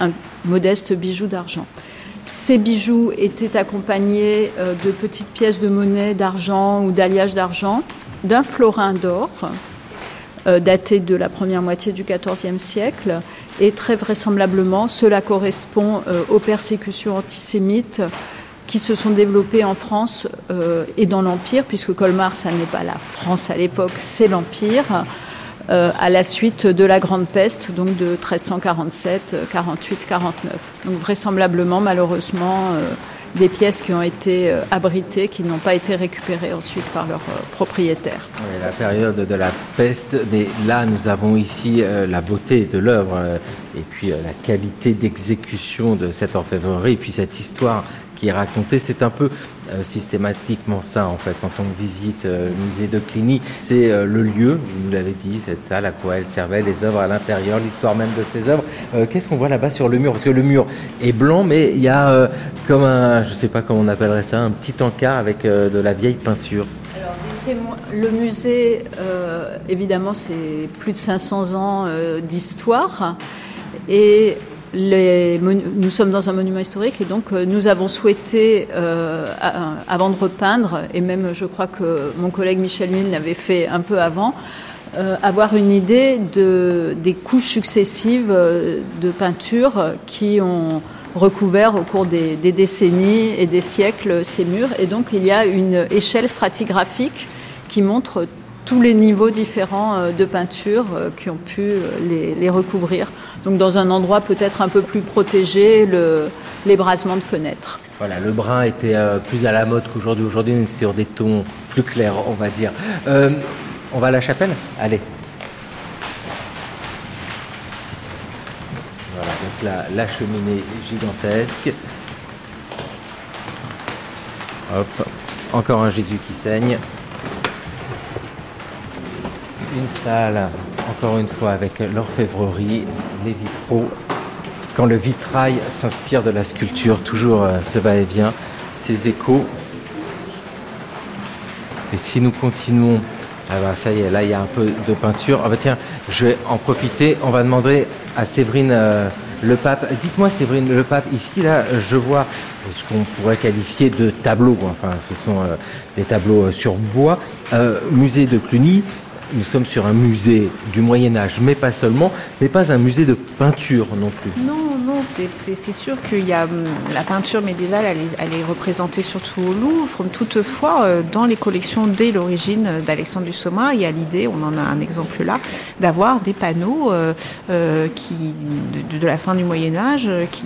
un modeste bijou d'argent. Ces bijoux étaient accompagnés euh, de petites pièces de monnaie d'argent ou d'alliage d'argent, d'un florin d'or euh, daté de la première moitié du XIVe siècle. Et très vraisemblablement, cela correspond aux persécutions antisémites qui se sont développées en France et dans l'Empire, puisque Colmar, ça n'est pas la France à l'époque, c'est l'Empire. Euh, à la suite de la Grande Peste, donc de 1347, 48, 49. Donc vraisemblablement, malheureusement, euh, des pièces qui ont été euh, abritées, qui n'ont pas été récupérées ensuite par leurs propriétaires. La période de la peste, mais là nous avons ici la beauté de l'œuvre et puis la qualité d'exécution de cette orfèvrerie, et puis cette histoire qui est racontée. C'est un peu euh, systématiquement ça en fait quand on visite euh, le musée de Cluny. C'est euh, le lieu, vous l'avez dit, cette salle à quoi elle servait, les œuvres à l'intérieur, l'histoire même de ces œuvres. Qu'est-ce qu'on voit là-bas sur le mur? Parce que le mur est blanc, mais il y a comme un, je sais pas comment on appellerait ça, un petit encart avec de la vieille peinture. Alors, le musée, évidemment, c'est plus de 500 ans d'histoire. Et nous sommes dans un monument historique et donc euh, nous avons souhaité, euh, avant de repeindre, et même je crois que mon collègue Michel Mille l'avait fait un peu avant, euh, avoir une idée de, des couches successives de peinture qui ont recouvert au cours des, décennies et des siècles ces murs. Et donc il y a une échelle stratigraphique qui montre tous les niveaux différents de peinture qui ont pu les recouvrir donc dans un endroit peut-être un peu plus protégé, le, l'ébrasement de fenêtres. Voilà, le brun était euh, plus à la mode qu'aujourd'hui. Aujourd'hui, on est sur des tons plus clairs, on va dire. Euh, on va à la chapelle? Allez. Voilà, donc là, la cheminée gigantesque. Hop, encore un Jésus qui saigne. Une salle encore une fois avec l'orfèvrerie, les vitraux. Quand le vitrail s'inspire de la sculpture, toujours euh, ce va-et-vient, ces échos. Et si nous continuons, ah bah ça y est, là il y a un peu de peinture. Ah bah tiens, je vais en profiter. On va demander à Séverine euh, le pape. Dites-moi Séverine le pape, ici là, je vois ce qu'on pourrait qualifier de tableaux. Enfin, ce sont euh, des tableaux sur bois. musée de Cluny, nous sommes sur un musée du Moyen Âge, mais pas seulement, mais pas un musée de peinture non plus. Non, non, c'est sûr qu'il y a hum, la peinture médiévale, elle est, représentée surtout au Louvre. Toutefois, euh, dans les collections dès l'origine d'Alexandre Dussoma, il y a l'idée, on en a un exemple là, d'avoir des panneaux euh, euh, qui, de, la fin du Moyen Âge qui,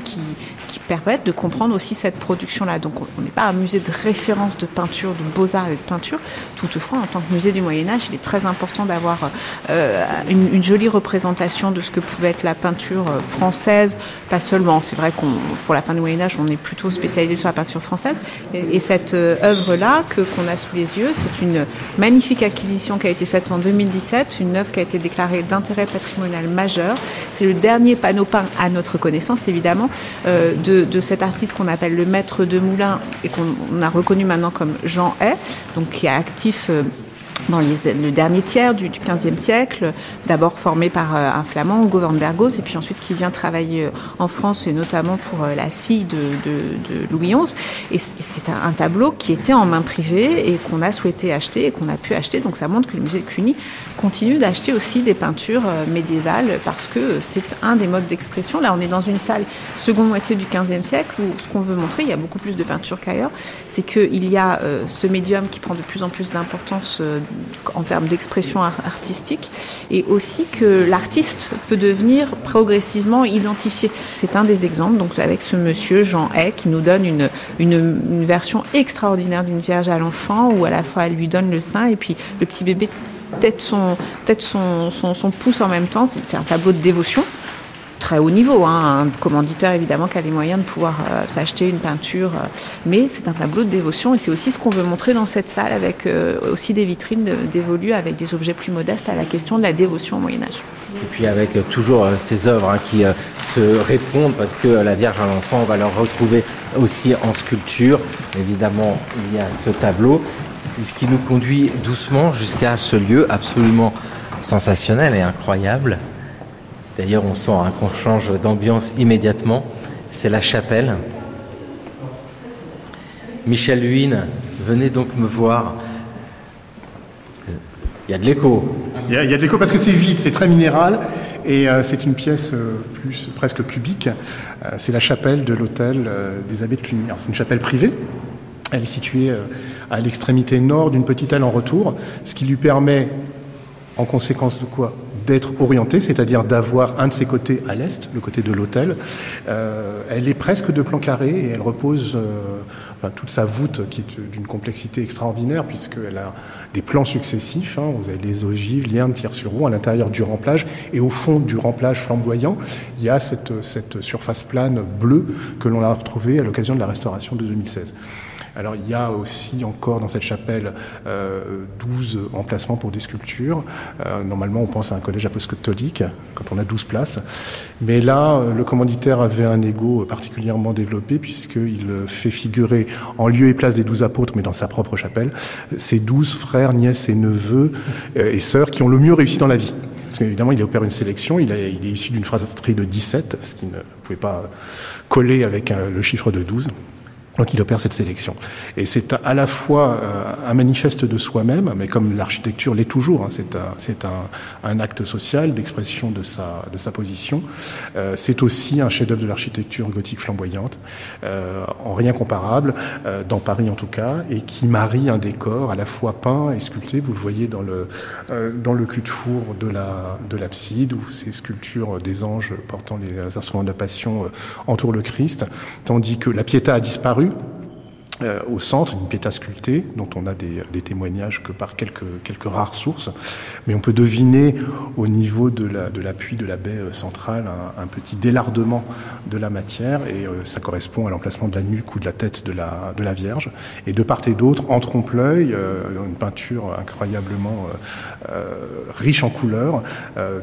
qui, permettent de comprendre aussi cette production-là. Donc on n'est pas un musée de référence de peinture, de beaux-arts et de peinture. Toutefois, en tant que musée du Moyen Âge, il est très important d'avoir euh, une, jolie représentation de ce que pouvait être la peinture euh, française, pas seulement. C'est vrai qu'on, pour la fin du Moyen Âge, on est plutôt spécialisé sur la peinture française. Et, cette euh, œuvre-là que qu'on a sous les yeux, c'est une magnifique acquisition qui a été faite en 2017, une œuvre qui a été déclarée d'intérêt patrimonial majeur. C'est le dernier panneau peint à notre connaissance, évidemment, de de, cet artiste qu'on appelle le maître de moulin et qu'on a reconnu maintenant comme Jean Hay, donc qui est actif euh, dans le dernier tiers du, XVe siècle, d'abord formé par euh, un flamand, Hugo van Bergos, et puis ensuite qui vient travailler euh, en France, et notamment pour la fille de, Louis XI. Et c'est un tableau qui était en main privée et qu'on a souhaité acheter et qu'on a pu acheter. Donc ça montre que le musée de Cluny continue d'acheter aussi des peintures médiévales parce que c'est un des modes d'expression. Là, on est dans une salle seconde moitié du XVe siècle où ce qu'on veut montrer, il y a beaucoup plus de peintures qu'ailleurs, c'est qu'il y a ce médium qui prend de plus en plus d'importance en termes d'expression artistique et aussi que l'artiste peut devenir progressivement identifié. C'est un des exemples, donc avec ce monsieur Jean Hay qui nous donne une, une, version extraordinaire d'une Vierge à l'enfant où à la fois elle lui donne le sein et puis le petit bébé tête son, tête son, pouce en même temps. C'est un tableau de dévotion très haut niveau. Hein. Un commanditeur, évidemment, qui a les moyens de pouvoir euh, s'acheter une peinture. Euh, mais c'est un tableau de dévotion et c'est aussi ce qu'on veut montrer dans cette salle avec euh, aussi des vitrines dévolues avec des objets plus modestes à la question de la dévotion au Moyen-Âge. Et puis avec toujours ces œuvres hein, qui se répondent parce que la Vierge à l'enfant, on va leur retrouver aussi en sculpture. Évidemment, il y a ce tableau. Ce qui nous conduit doucement jusqu'à ce lieu absolument sensationnel et incroyable D'ailleurs, on sent hein, qu'on change d'ambiance immédiatement. C'est la chapelle. Michel Huynh, venez donc me voir. Il y a de l'écho. Il y a, de l'écho parce que c'est vide, c'est très minéral et euh, c'est une pièce euh, plus presque cubique. Euh, c'est la chapelle de l'hôtel des abbés de Cluny. C'est une chapelle privée. Elle est située à l'extrémité nord d'une petite aile en retour, ce qui lui permet, en conséquence de quoi d'être orientée, c'est-à-dire d'avoir un de ses côtés à l'est, le côté de l'hôtel. Euh, elle est presque de plan carré et elle repose euh, toute sa voûte qui est d'une complexité extraordinaire puisqu'elle a des plans successifs. Hein. vous avez les ogives, liens, tir sur roue à l'intérieur du remplage et au fond du remplage flamboyant, il y a cette, cette surface plane bleue que l'on a retrouvée à l'occasion de la restauration de 2016. Alors il y a aussi encore dans cette chapelle euh, 12 emplacements pour des sculptures. Euh, normalement on pense à un collège apostolique quand on a 12 places. Mais là, euh, le commanditaire avait un ego particulièrement développé puisqu'il fait figurer en lieu et place des 12 apôtres, mais dans sa propre chapelle, ses 12 frères, nièces et neveux euh, et sœurs qui ont le mieux réussi dans la vie. Parce qu'évidemment, il opère une sélection, il, est issu d'une fratrie de 17, ce qui ne pouvait pas coller avec le chiffre de 12. Donc il opère cette sélection. Et c'est à la fois euh, un manifeste de soi-même, mais comme l'architecture l'est toujours, hein, c'est un, un, un, acte social d'expression de sa, de sa position. Euh, c'est aussi un chef-d'œuvre de l'architecture gothique flamboyante, euh, en rien comparable, euh, dans Paris en tout cas, et qui marie un décor à la fois peint et sculpté. Vous le voyez dans le, euh, le cul de four de la, de l'abside, où ces sculptures des anges portant les instruments de la passion entourent le Christ, tandis que la Pietà a disparu two. Euh, au centre, une piéta sculptée, dont on a des, des, témoignages que par quelques, quelques rares sources, mais on peut deviner au niveau de l'appui la, de, la baie euh, centrale un, un, petit délardement de la matière, et euh, ça correspond à l'emplacement de la nuque ou de la tête de la, de la Vierge. Et de part et d'autre, en trompe-l'œil, euh, une peinture incroyablement riche en couleurs,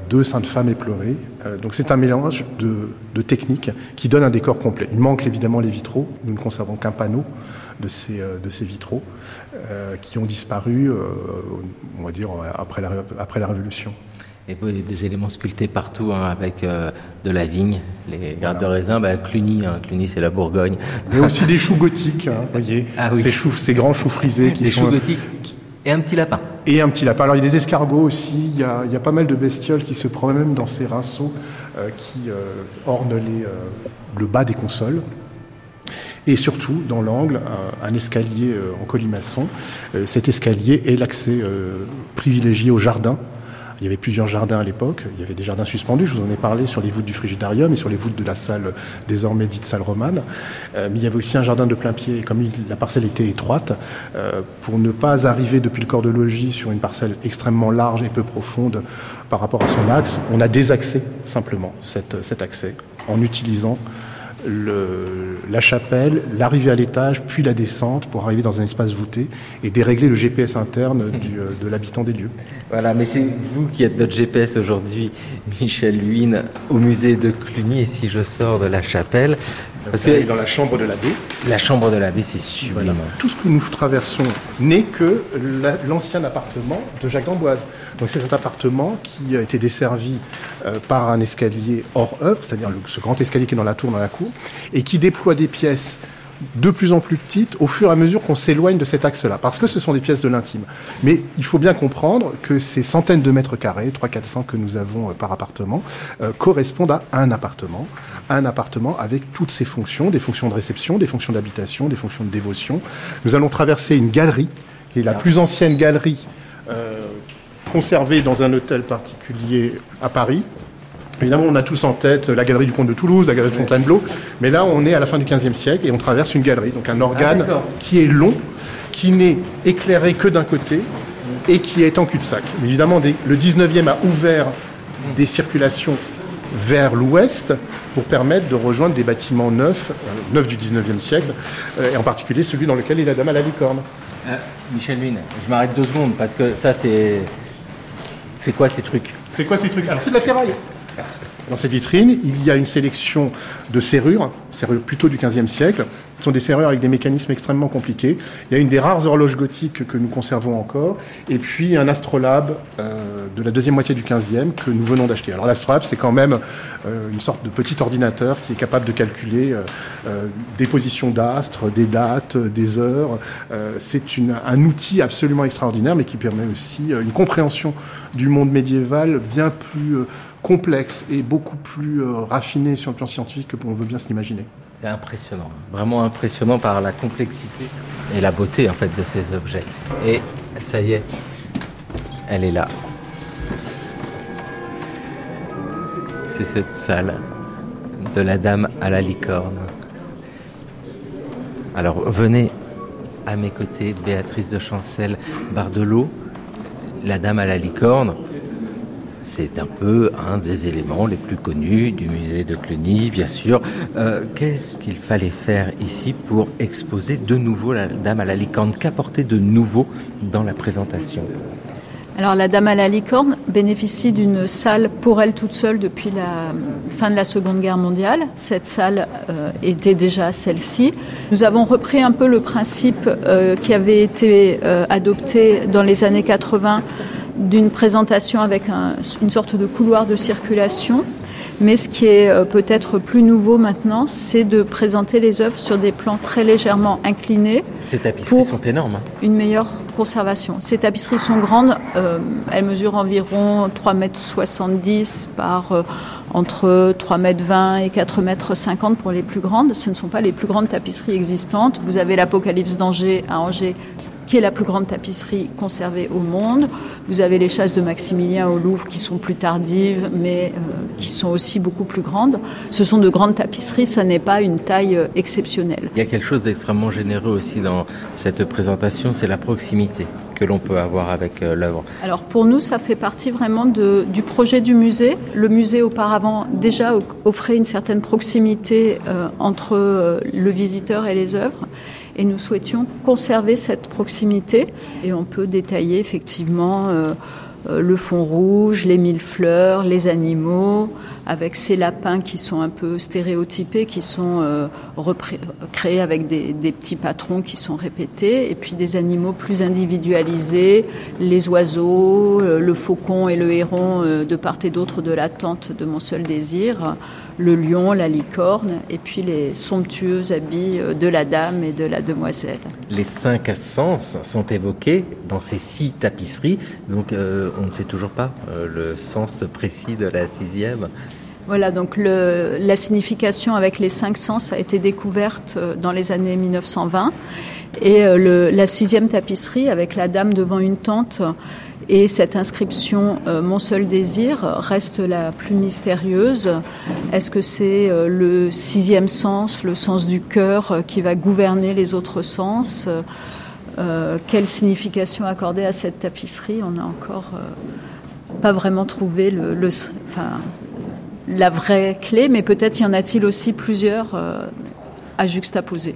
deux saintes femmes éplorées. donc c'est un mélange de, de techniques qui donne un décor complet. Il manque évidemment les vitraux, nous ne conservons qu'un panneau de ces, euh, de ces vitraux euh, qui ont disparu, euh, on va dire, après la, après la Révolution. Et des éléments sculptés partout hein, avec de la vigne, les grappes de raisin, bah, Cluny, hein, Cluny c'est la Bourgogne. Et aussi des choux gothiques, hein, voyez, ah ces, choux, ces grands choux frisés qui des sont... choux gothiques et un petit lapin. Et un petit lapin. Alors il y a des escargots aussi, il y a, il y a pas mal de bestioles qui se promènent dans ces rinceaux qui ornent les, le bas des consoles et surtout dans l'angle un, escalier euh, en colimaçon. Euh, cet escalier est l'accès euh, privilégié au jardin. Il y avait plusieurs jardins à l'époque. Il y avait des jardins suspendus. Je vous en ai parlé sur les voûtes du frigidarium et sur les voûtes de la salle désormais dite salle romane. mais il y avait aussi un jardin de plein pied. comme la parcelle était étroite, pour ne pas arriver depuis le corps de logis sur une parcelle extrêmement large et peu profonde par rapport à son axe, on a désaxé simplement cet accès en utilisant le, la chapelle, l'arrivée à l'étage, puis la descente pour arriver dans un espace voûté et dérégler le GPS interne du, euh, de l'habitant des lieux. Voilà, mais c'est vous qui êtes notre GPS aujourd'hui, Michel Huynh, au musée de Cluny. Et si je sors de la chapelle, Parce que dans la chambre de l'abbé. la chambre de l'abbé, c'est sublime. Tout ce que nous traversons n'est que la- l'ancien appartement de Jacques d'Amboise. Donc c'est cet appartement qui a été desservi euh, par un escalier hors œuvre, c'est-à-dire ce grand escalier qui est dans la tour, dans la cour, et qui déploie des pièces de plus en plus petites au fur et à mesure qu'on s'éloigne de cet axe-là, parce que ce sont des pièces de l'intime. Mais il faut bien comprendre que ces centaines de mètres carrés, 300-400 que nous avons euh, par appartement, euh, correspondent à un appartement, un appartement avec toutes ses fonctions, des fonctions de réception, des fonctions d'habitation, des fonctions de dévotion. Nous allons traverser une galerie, qui est la plus ancienne galerie euh, conservée dans un hôtel particulier à Paris. Évidemment, on a tous en tête la galerie du Comte de Toulouse, la galerie de Fontainebleau, mais là, on est à la fin du XVe siècle et on traverse une galerie, donc un organe d'accord. qui est long, qui n'est éclairé que d'un côté et qui est en cul-de-sac. Évidemment, des- le 19e a ouvert des circulations vers l'ouest pour permettre de rejoindre des bâtiments neufs, euh, neufs du 19e siècle, euh, et en particulier celui dans lequel est la dame à la licorne. Euh, Michel Lune, je m'arrête deux secondes parce que ça, c'est. C'est quoi ces trucs? C'est quoi ces trucs? Alors c'est de la ferraille. Dans cette vitrine, il y a une sélection de serrures, serrures plutôt du XVe siècle. Ce sont des serrures avec des mécanismes extrêmement compliqués. Il y a une des rares horloges gothiques que nous conservons encore, et puis un astrolabe euh, de la deuxième moitié du XVe que nous venons d'acheter. Alors l'astrolabe, c'est quand même euh, une sorte de petit ordinateur qui est capable de calculer euh, des positions d'astres, des dates, des heures. C'est un outil absolument extraordinaire, mais qui permet aussi une compréhension du monde médiéval bien plus complexe et beaucoup plus euh, raffiné sur le plan scientifique que on veut bien s'imaginer. C'est impressionnant, vraiment impressionnant par la complexité et la beauté en fait de ces objets. Et ça y est, elle est là. C'est cette salle de la dame à la licorne. Alors venez à mes côtés, Béatrice de Chancel Bardelot, la dame à la licorne. C'est un peu un des éléments les plus connus du musée de Cluny, bien sûr. Euh, Qu'est-ce qu'il fallait faire ici pour exposer de nouveau la Dame à la licorne Qu'apporter de nouveau dans la présentation? Alors la Dame à la licorne bénéficie d'une salle pour elle toute seule depuis la fin de la Seconde Guerre mondiale. Cette salle euh, était déjà celle-ci. Nous avons repris un peu le principe euh, qui avait été adopté dans les années 80 d'une présentation avec un- une sorte de couloir de circulation. Mais ce qui est euh, peut-être plus nouveau maintenant, c'est de présenter les œuvres sur des plans très légèrement inclinés Ces tapisseries Pour- sont énormes. hein. une meilleure conservation. Ces tapisseries sont grandes, euh, elles mesurent environ 3,70 m par euh, entre 3,20 m et 4,50 m pour les plus grandes. Ce ne sont pas les plus grandes tapisseries existantes. Vous avez l'Apocalypse d'Angers à Angers qui est la plus grande tapisserie conservée au monde. Vous avez les chasses de Maximilien au Louvre qui sont plus tardives, mais euh, qui sont aussi beaucoup plus grandes. Ce sont de grandes tapisseries, ça n'est pas une taille euh, exceptionnelle. Il y a quelque chose d'extrêmement généreux aussi dans cette présentation, c'est la proximité que l'on peut avoir avec euh, l'œuvre. Alors pour nous, ça fait partie vraiment du projet du musée. Le musée auparavant déjà offrait une certaine proximité euh, entre euh, le visiteur et les œuvres. Et nous souhaitions conserver cette proximité. Et on peut détailler effectivement le fond rouge, les mille fleurs, les animaux, avec ces lapins qui sont un peu stéréotypés, qui sont euh, créés avec des, des petits patrons qui sont répétés, et puis des animaux plus individualisés, les oiseaux, euh, le faucon et le héron euh, de part et d'autre de la tente de mon seul désir, le lion, la licorne, et puis les somptueux habits euh, de la dame et de la demoiselle. Les cinq sens sont évoqués dans ces six tapisseries, donc euh, on ne sait toujours pas euh, le sens précis de la sixième. Voilà, donc le- la signification avec les cinq sens a été découverte dans les années 1920. Et le- la sixième tapisserie, avec la dame devant une tente et cette inscription euh, Mon seul désir, reste la plus mystérieuse. Est-ce que c'est euh, le sixième sens, le sens du cœur, euh, qui va gouverner les autres sens Quelle signification accorder à cette tapisserie? On n'a encore pas vraiment trouvé la vraie clé, mais peut-être y en a-t-il aussi plusieurs à juxtaposer.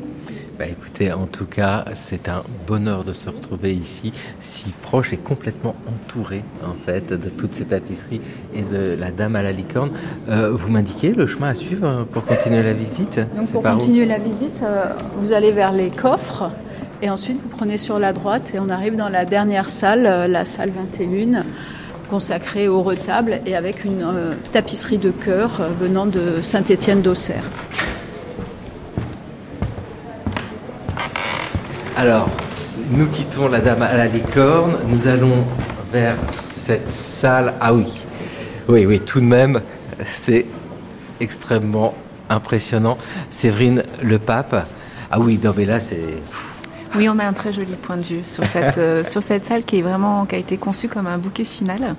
Bah écoutez, en tout cas, c'est un bonheur de se retrouver ici, si proche et complètement entouré en fait de toutes ces tapisseries et de la Dame à la licorne. Euh, vous m'indiquez le chemin à suivre pour continuer la visite? Donc pour continuer la visite, euh, vous allez vers les coffres et ensuite vous prenez sur la droite et on arrive dans la dernière salle, euh, la salle 21 consacrée au retable et avec une tapisserie de cœur venant de Saint-Étienne d'Auxerre. Alors, nous quittons la Dame à la licorne, nous allons vers cette salle. Ah oui, oui, oui, tout de même, c'est extrêmement impressionnant. Séverine le pape. Ah oui, non mais là c'est oui, on a un très joli point de vue sur cette, euh, sur cette salle qui est vraiment, qui a été conçue comme un bouquet final.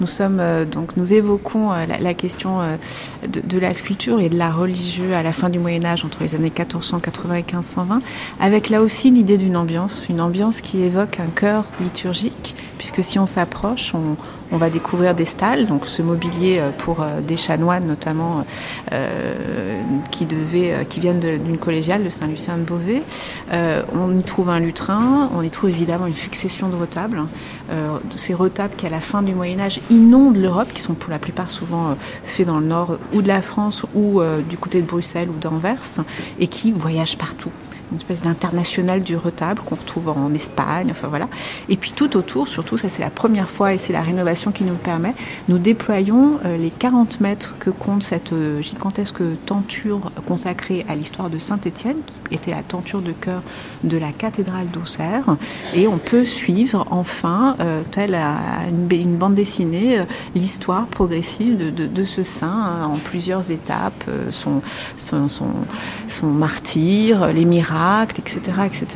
Nous sommes, euh, donc, nous évoquons euh, la, question de, de, la sculpture et de l'art religieux à la fin du Moyen-Âge, entre les années 1480 et 1520, avec là aussi l'idée d'une ambiance, une ambiance qui évoque un chœur liturgique, puisque si on s'approche, on, va découvrir des stalles, donc ce mobilier euh, pour euh, des chanoines notamment euh, qui, devaient, qui viennent d'une collégiale de Saint-Lucien de Beauvais. on y trouve un lutrin, on y trouve évidemment une succession de retables. de ces retables qui à la fin du Moyen Âge inondent l'Europe, qui sont pour la plupart souvent faits dans le nord ou de la France ou du côté de Bruxelles ou d'Anvers, et qui voyagent partout une espèce d'international du retable qu'on retrouve en Espagne, enfin voilà. Et puis tout autour, surtout, ça c'est la première fois et c'est la rénovation qui nous le permet, nous déployons euh, les 40 mètres que compte cette euh, gigantesque tenture consacrée à l'histoire de Saint-Étienne, qui était la tenture de cœur de la cathédrale d'Auxerre. Et on peut suivre enfin, euh, telle une, bande dessinée, l'histoire progressive de, ce saint hein, en plusieurs étapes, son, son, son martyr, les miracles, etc., etc.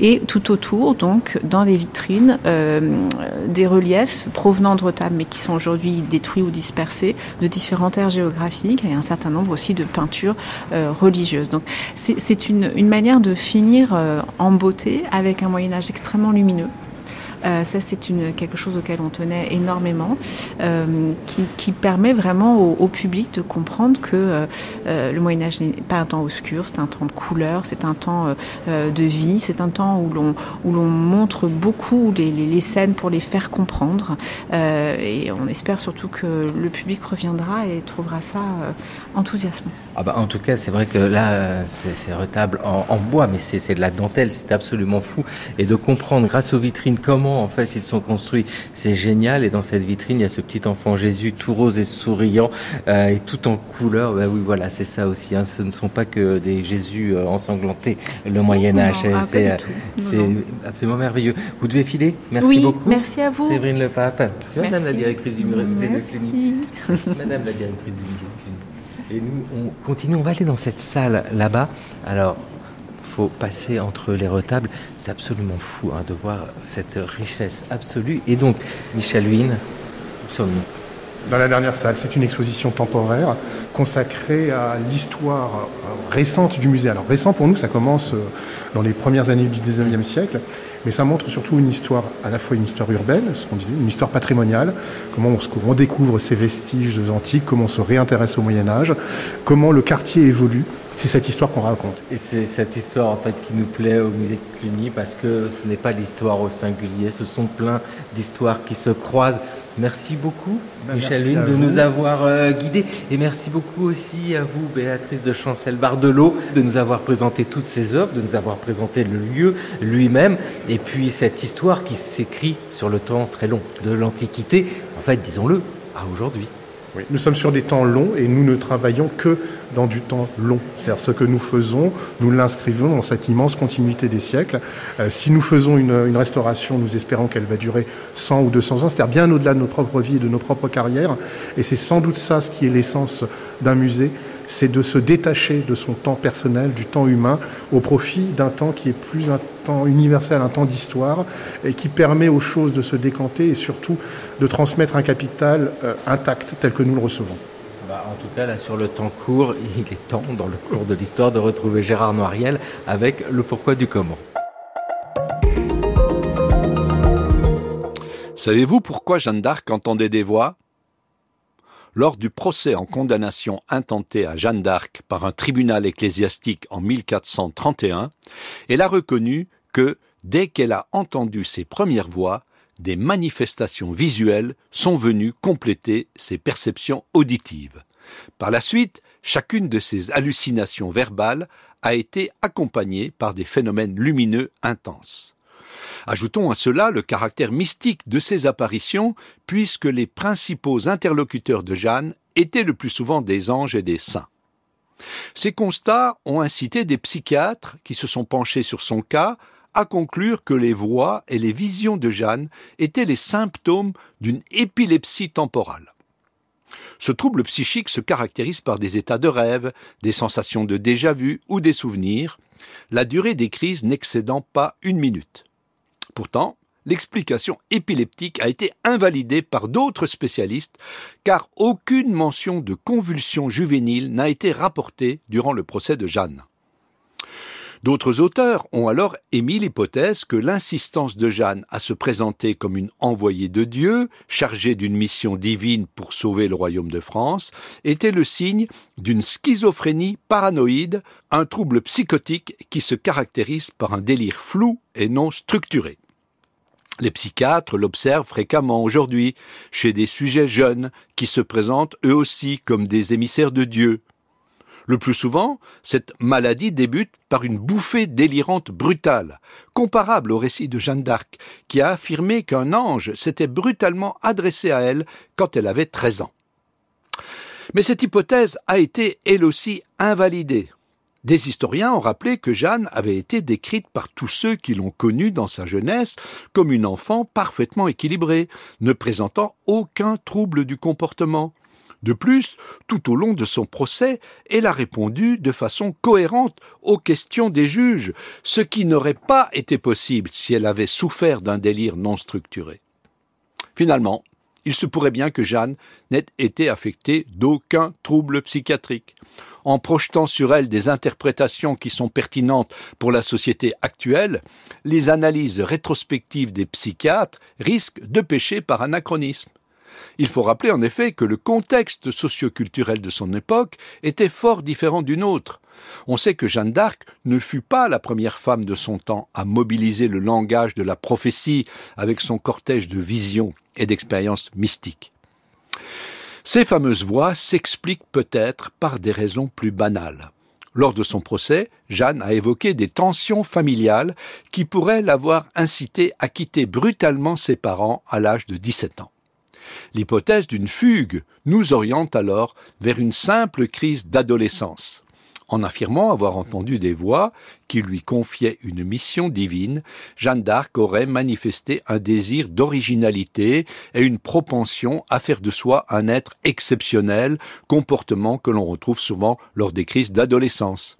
Et tout autour, donc, dans les vitrines, euh, des reliefs provenant de retables, mais qui sont aujourd'hui détruits ou dispersés, de différentes aires géographiques, et un certain nombre aussi de peintures euh, religieuses. Donc, c'est une, une, manière de finir euh, en beauté avec un Moyen Âge extrêmement lumineux. Euh, ça, c'est quelque chose auquel on tenait énormément, euh, qui, permet vraiment au, public de comprendre que euh, le Moyen Âge n'est pas un temps obscur, c'est un temps de couleur, c'est un temps de vie, c'est un temps où l'on montre beaucoup les, scènes pour les faire comprendre. et on espère surtout que le public reviendra et trouvera ça enthousiasmant. Ah bah, en tout cas, c'est vrai que là, c'est retable en, en, bois, mais c'est de la dentelle, c'est absolument fou. Et de comprendre grâce aux vitrines comment en fait ils sont construits. C'est génial. Et dans cette vitrine, il y a ce petit enfant Jésus tout rose et souriant euh, et tout en couleur. Ben oui, voilà, c'est ça aussi. Hein. Ce ne sont pas que des Jésus euh, ensanglantés. Le Moyen Âge, ah, c'est absolument merveilleux. Vous devez filer. Merci oui, beaucoup. Merci à vous. Séverine Le Pape. Merci, Madame la directrice du musée de Cluny. Merci Madame la directrice du musée de Cluny. Et nous, on continue, on va aller dans cette salle là-bas. Alors, passer entre les retables. C'est absolument fou hein, de voir cette richesse absolue. Et donc, Michel Huynh, où sommes-nous? Dans la dernière salle, c'est une exposition temporaire consacrée à l'histoire euh, récente du musée. Alors récent pour nous, ça commence euh, dans les premières années du 19e siècle, mais ça montre surtout une histoire, à la fois une histoire urbaine, ce qu'on disait, une histoire patrimoniale, comment on, découvre ces vestiges antiques, comment on se réintéresse au Moyen Âge, comment le quartier évolue c'est cette histoire qu'on raconte. Et c'est cette histoire en fait qui nous plaît au musée de Cluny parce que ce n'est pas l'histoire au singulier, ce sont plein d'histoires qui se croisent. Merci beaucoup, ben, Michel Lune, de nous avoir euh, guidés. Et merci beaucoup aussi à vous, Béatrice de Chancel-Bardelot, de nous avoir présenté toutes ces œuvres, de nous avoir présenté le lieu lui-même, et puis cette histoire qui s'écrit sur le temps très long de l'Antiquité, en fait, disons-le, à aujourd'hui. Nous sommes sur des temps longs et nous ne travaillons que dans du temps long. C'est-à-dire ce que nous faisons, nous l'inscrivons dans cette immense continuité des siècles. Euh, si nous faisons une, restauration, nous espérons qu'elle va durer 100 ou 200 ans, c'est-à-dire bien au-delà de notre propre vie et de nos propres carrières. Et c'est sans doute ça ce qui est l'essence d'un musée, c'est de se détacher de son temps personnel, du temps humain, au profit d'un temps qui est plus un temps universel, un temps d'histoire, et qui permet aux choses de se décanter et surtout de transmettre un capital euh, intact tel que nous le recevons. Bah, en tout cas, là, sur le temps court, il est temps, dans le cours de l'histoire, de retrouver Gérard Noiriel avec le pourquoi du comment. Savez-vous pourquoi Jeanne d'Arc entendait des voix? Lors du procès en condamnation intenté à Jeanne d'Arc par un tribunal ecclésiastique en 1431, elle a reconnu que, dès qu'elle a entendu ses premières voix, des manifestations visuelles sont venues compléter ses perceptions auditives. Par la suite, chacune de ces hallucinations verbales a été accompagnée par des phénomènes lumineux intenses. Ajoutons à cela le caractère mystique de ces apparitions, puisque les principaux interlocuteurs de Jeanne étaient le plus souvent des anges et des saints. Ces constats ont incité des psychiatres qui se sont penchés sur son cas à conclure que les voix et les visions de Jeanne étaient les symptômes d'une épilepsie temporale. Ce trouble psychique se caractérise par des états de rêve, des sensations de déjà-vu ou des souvenirs, la durée des crises n'excédant pas une minute. Pourtant, l'explication épileptique a été invalidée par d'autres spécialistes car aucune mention de convulsion juvénile n'a été rapportée durant le procès de Jeanne. D'autres auteurs ont alors émis l'hypothèse que l'insistance de Jeanne à se présenter comme une envoyée de Dieu, chargée d'une mission divine pour sauver le royaume de France, était le signe d'une schizophrénie paranoïde, un trouble psychotique qui se caractérise par un délire flou et non structuré. Les psychiatres l'observent fréquemment aujourd'hui chez des sujets jeunes qui se présentent eux aussi comme des émissaires de Dieu, le plus souvent, cette maladie débute par une bouffée délirante brutale, comparable au récit de Jeanne d'Arc, qui a affirmé qu'un ange s'était brutalement adressé à elle quand elle avait 13 ans. Mais cette hypothèse a été elle aussi invalidée. Des historiens ont rappelé que Jeanne avait été décrite par tous ceux qui l'ont connue dans sa jeunesse comme une enfant parfaitement équilibrée, ne présentant aucun trouble du comportement. De plus, tout au long de son procès, elle a répondu de façon cohérente aux questions des juges, ce qui n'aurait pas été possible si elle avait souffert d'un délire non structuré. Finalement, il se pourrait bien que Jeanne n'ait été affectée d'aucun trouble psychiatrique. En projetant sur elle des interprétations qui sont pertinentes pour la société actuelle, les analyses rétrospectives des psychiatres risquent de pécher par anachronisme. Il faut rappeler en effet que le contexte socioculturel de son époque était fort différent du nôtre. On sait que Jeanne d'Arc ne fut pas la première femme de son temps à mobiliser le langage de la prophétie avec son cortège de visions et d'expériences mystiques. Ces fameuses voix s'expliquent peut-être par des raisons plus banales. Lors de son procès, Jeanne a évoqué des tensions familiales qui pourraient l'avoir incité à quitter brutalement ses parents à l'âge de 17 ans. L'hypothèse d'une fugue nous oriente alors vers une simple crise d'adolescence. En affirmant avoir entendu des voix qui lui confiaient une mission divine, Jeanne d'Arc aurait manifesté un désir d'originalité et une propension à faire de soi un être exceptionnel, comportement que l'on retrouve souvent lors des crises d'adolescence.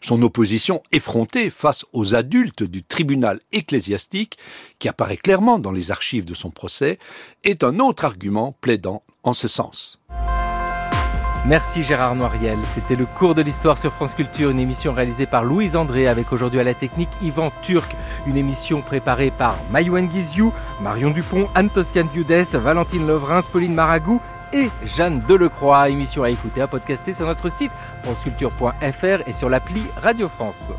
Son opposition effrontée face aux adultes du tribunal ecclésiastique, qui apparaît clairement dans les archives de son procès, est un autre argument plaidant en ce sens. Merci Gérard Noiriel. C'était le cours de l'histoire sur France Culture, une émission réalisée par Louise André avec aujourd'hui à la technique Yvan Turc, une émission préparée par Mayouen Guizou, Marion Dupont, Anne Toscan Valentine Levrins, Pauline Maragou et Jeanne Delecroix. Émission à écouter, à podcaster sur notre site franceculture.fr et sur l'appli Radio France.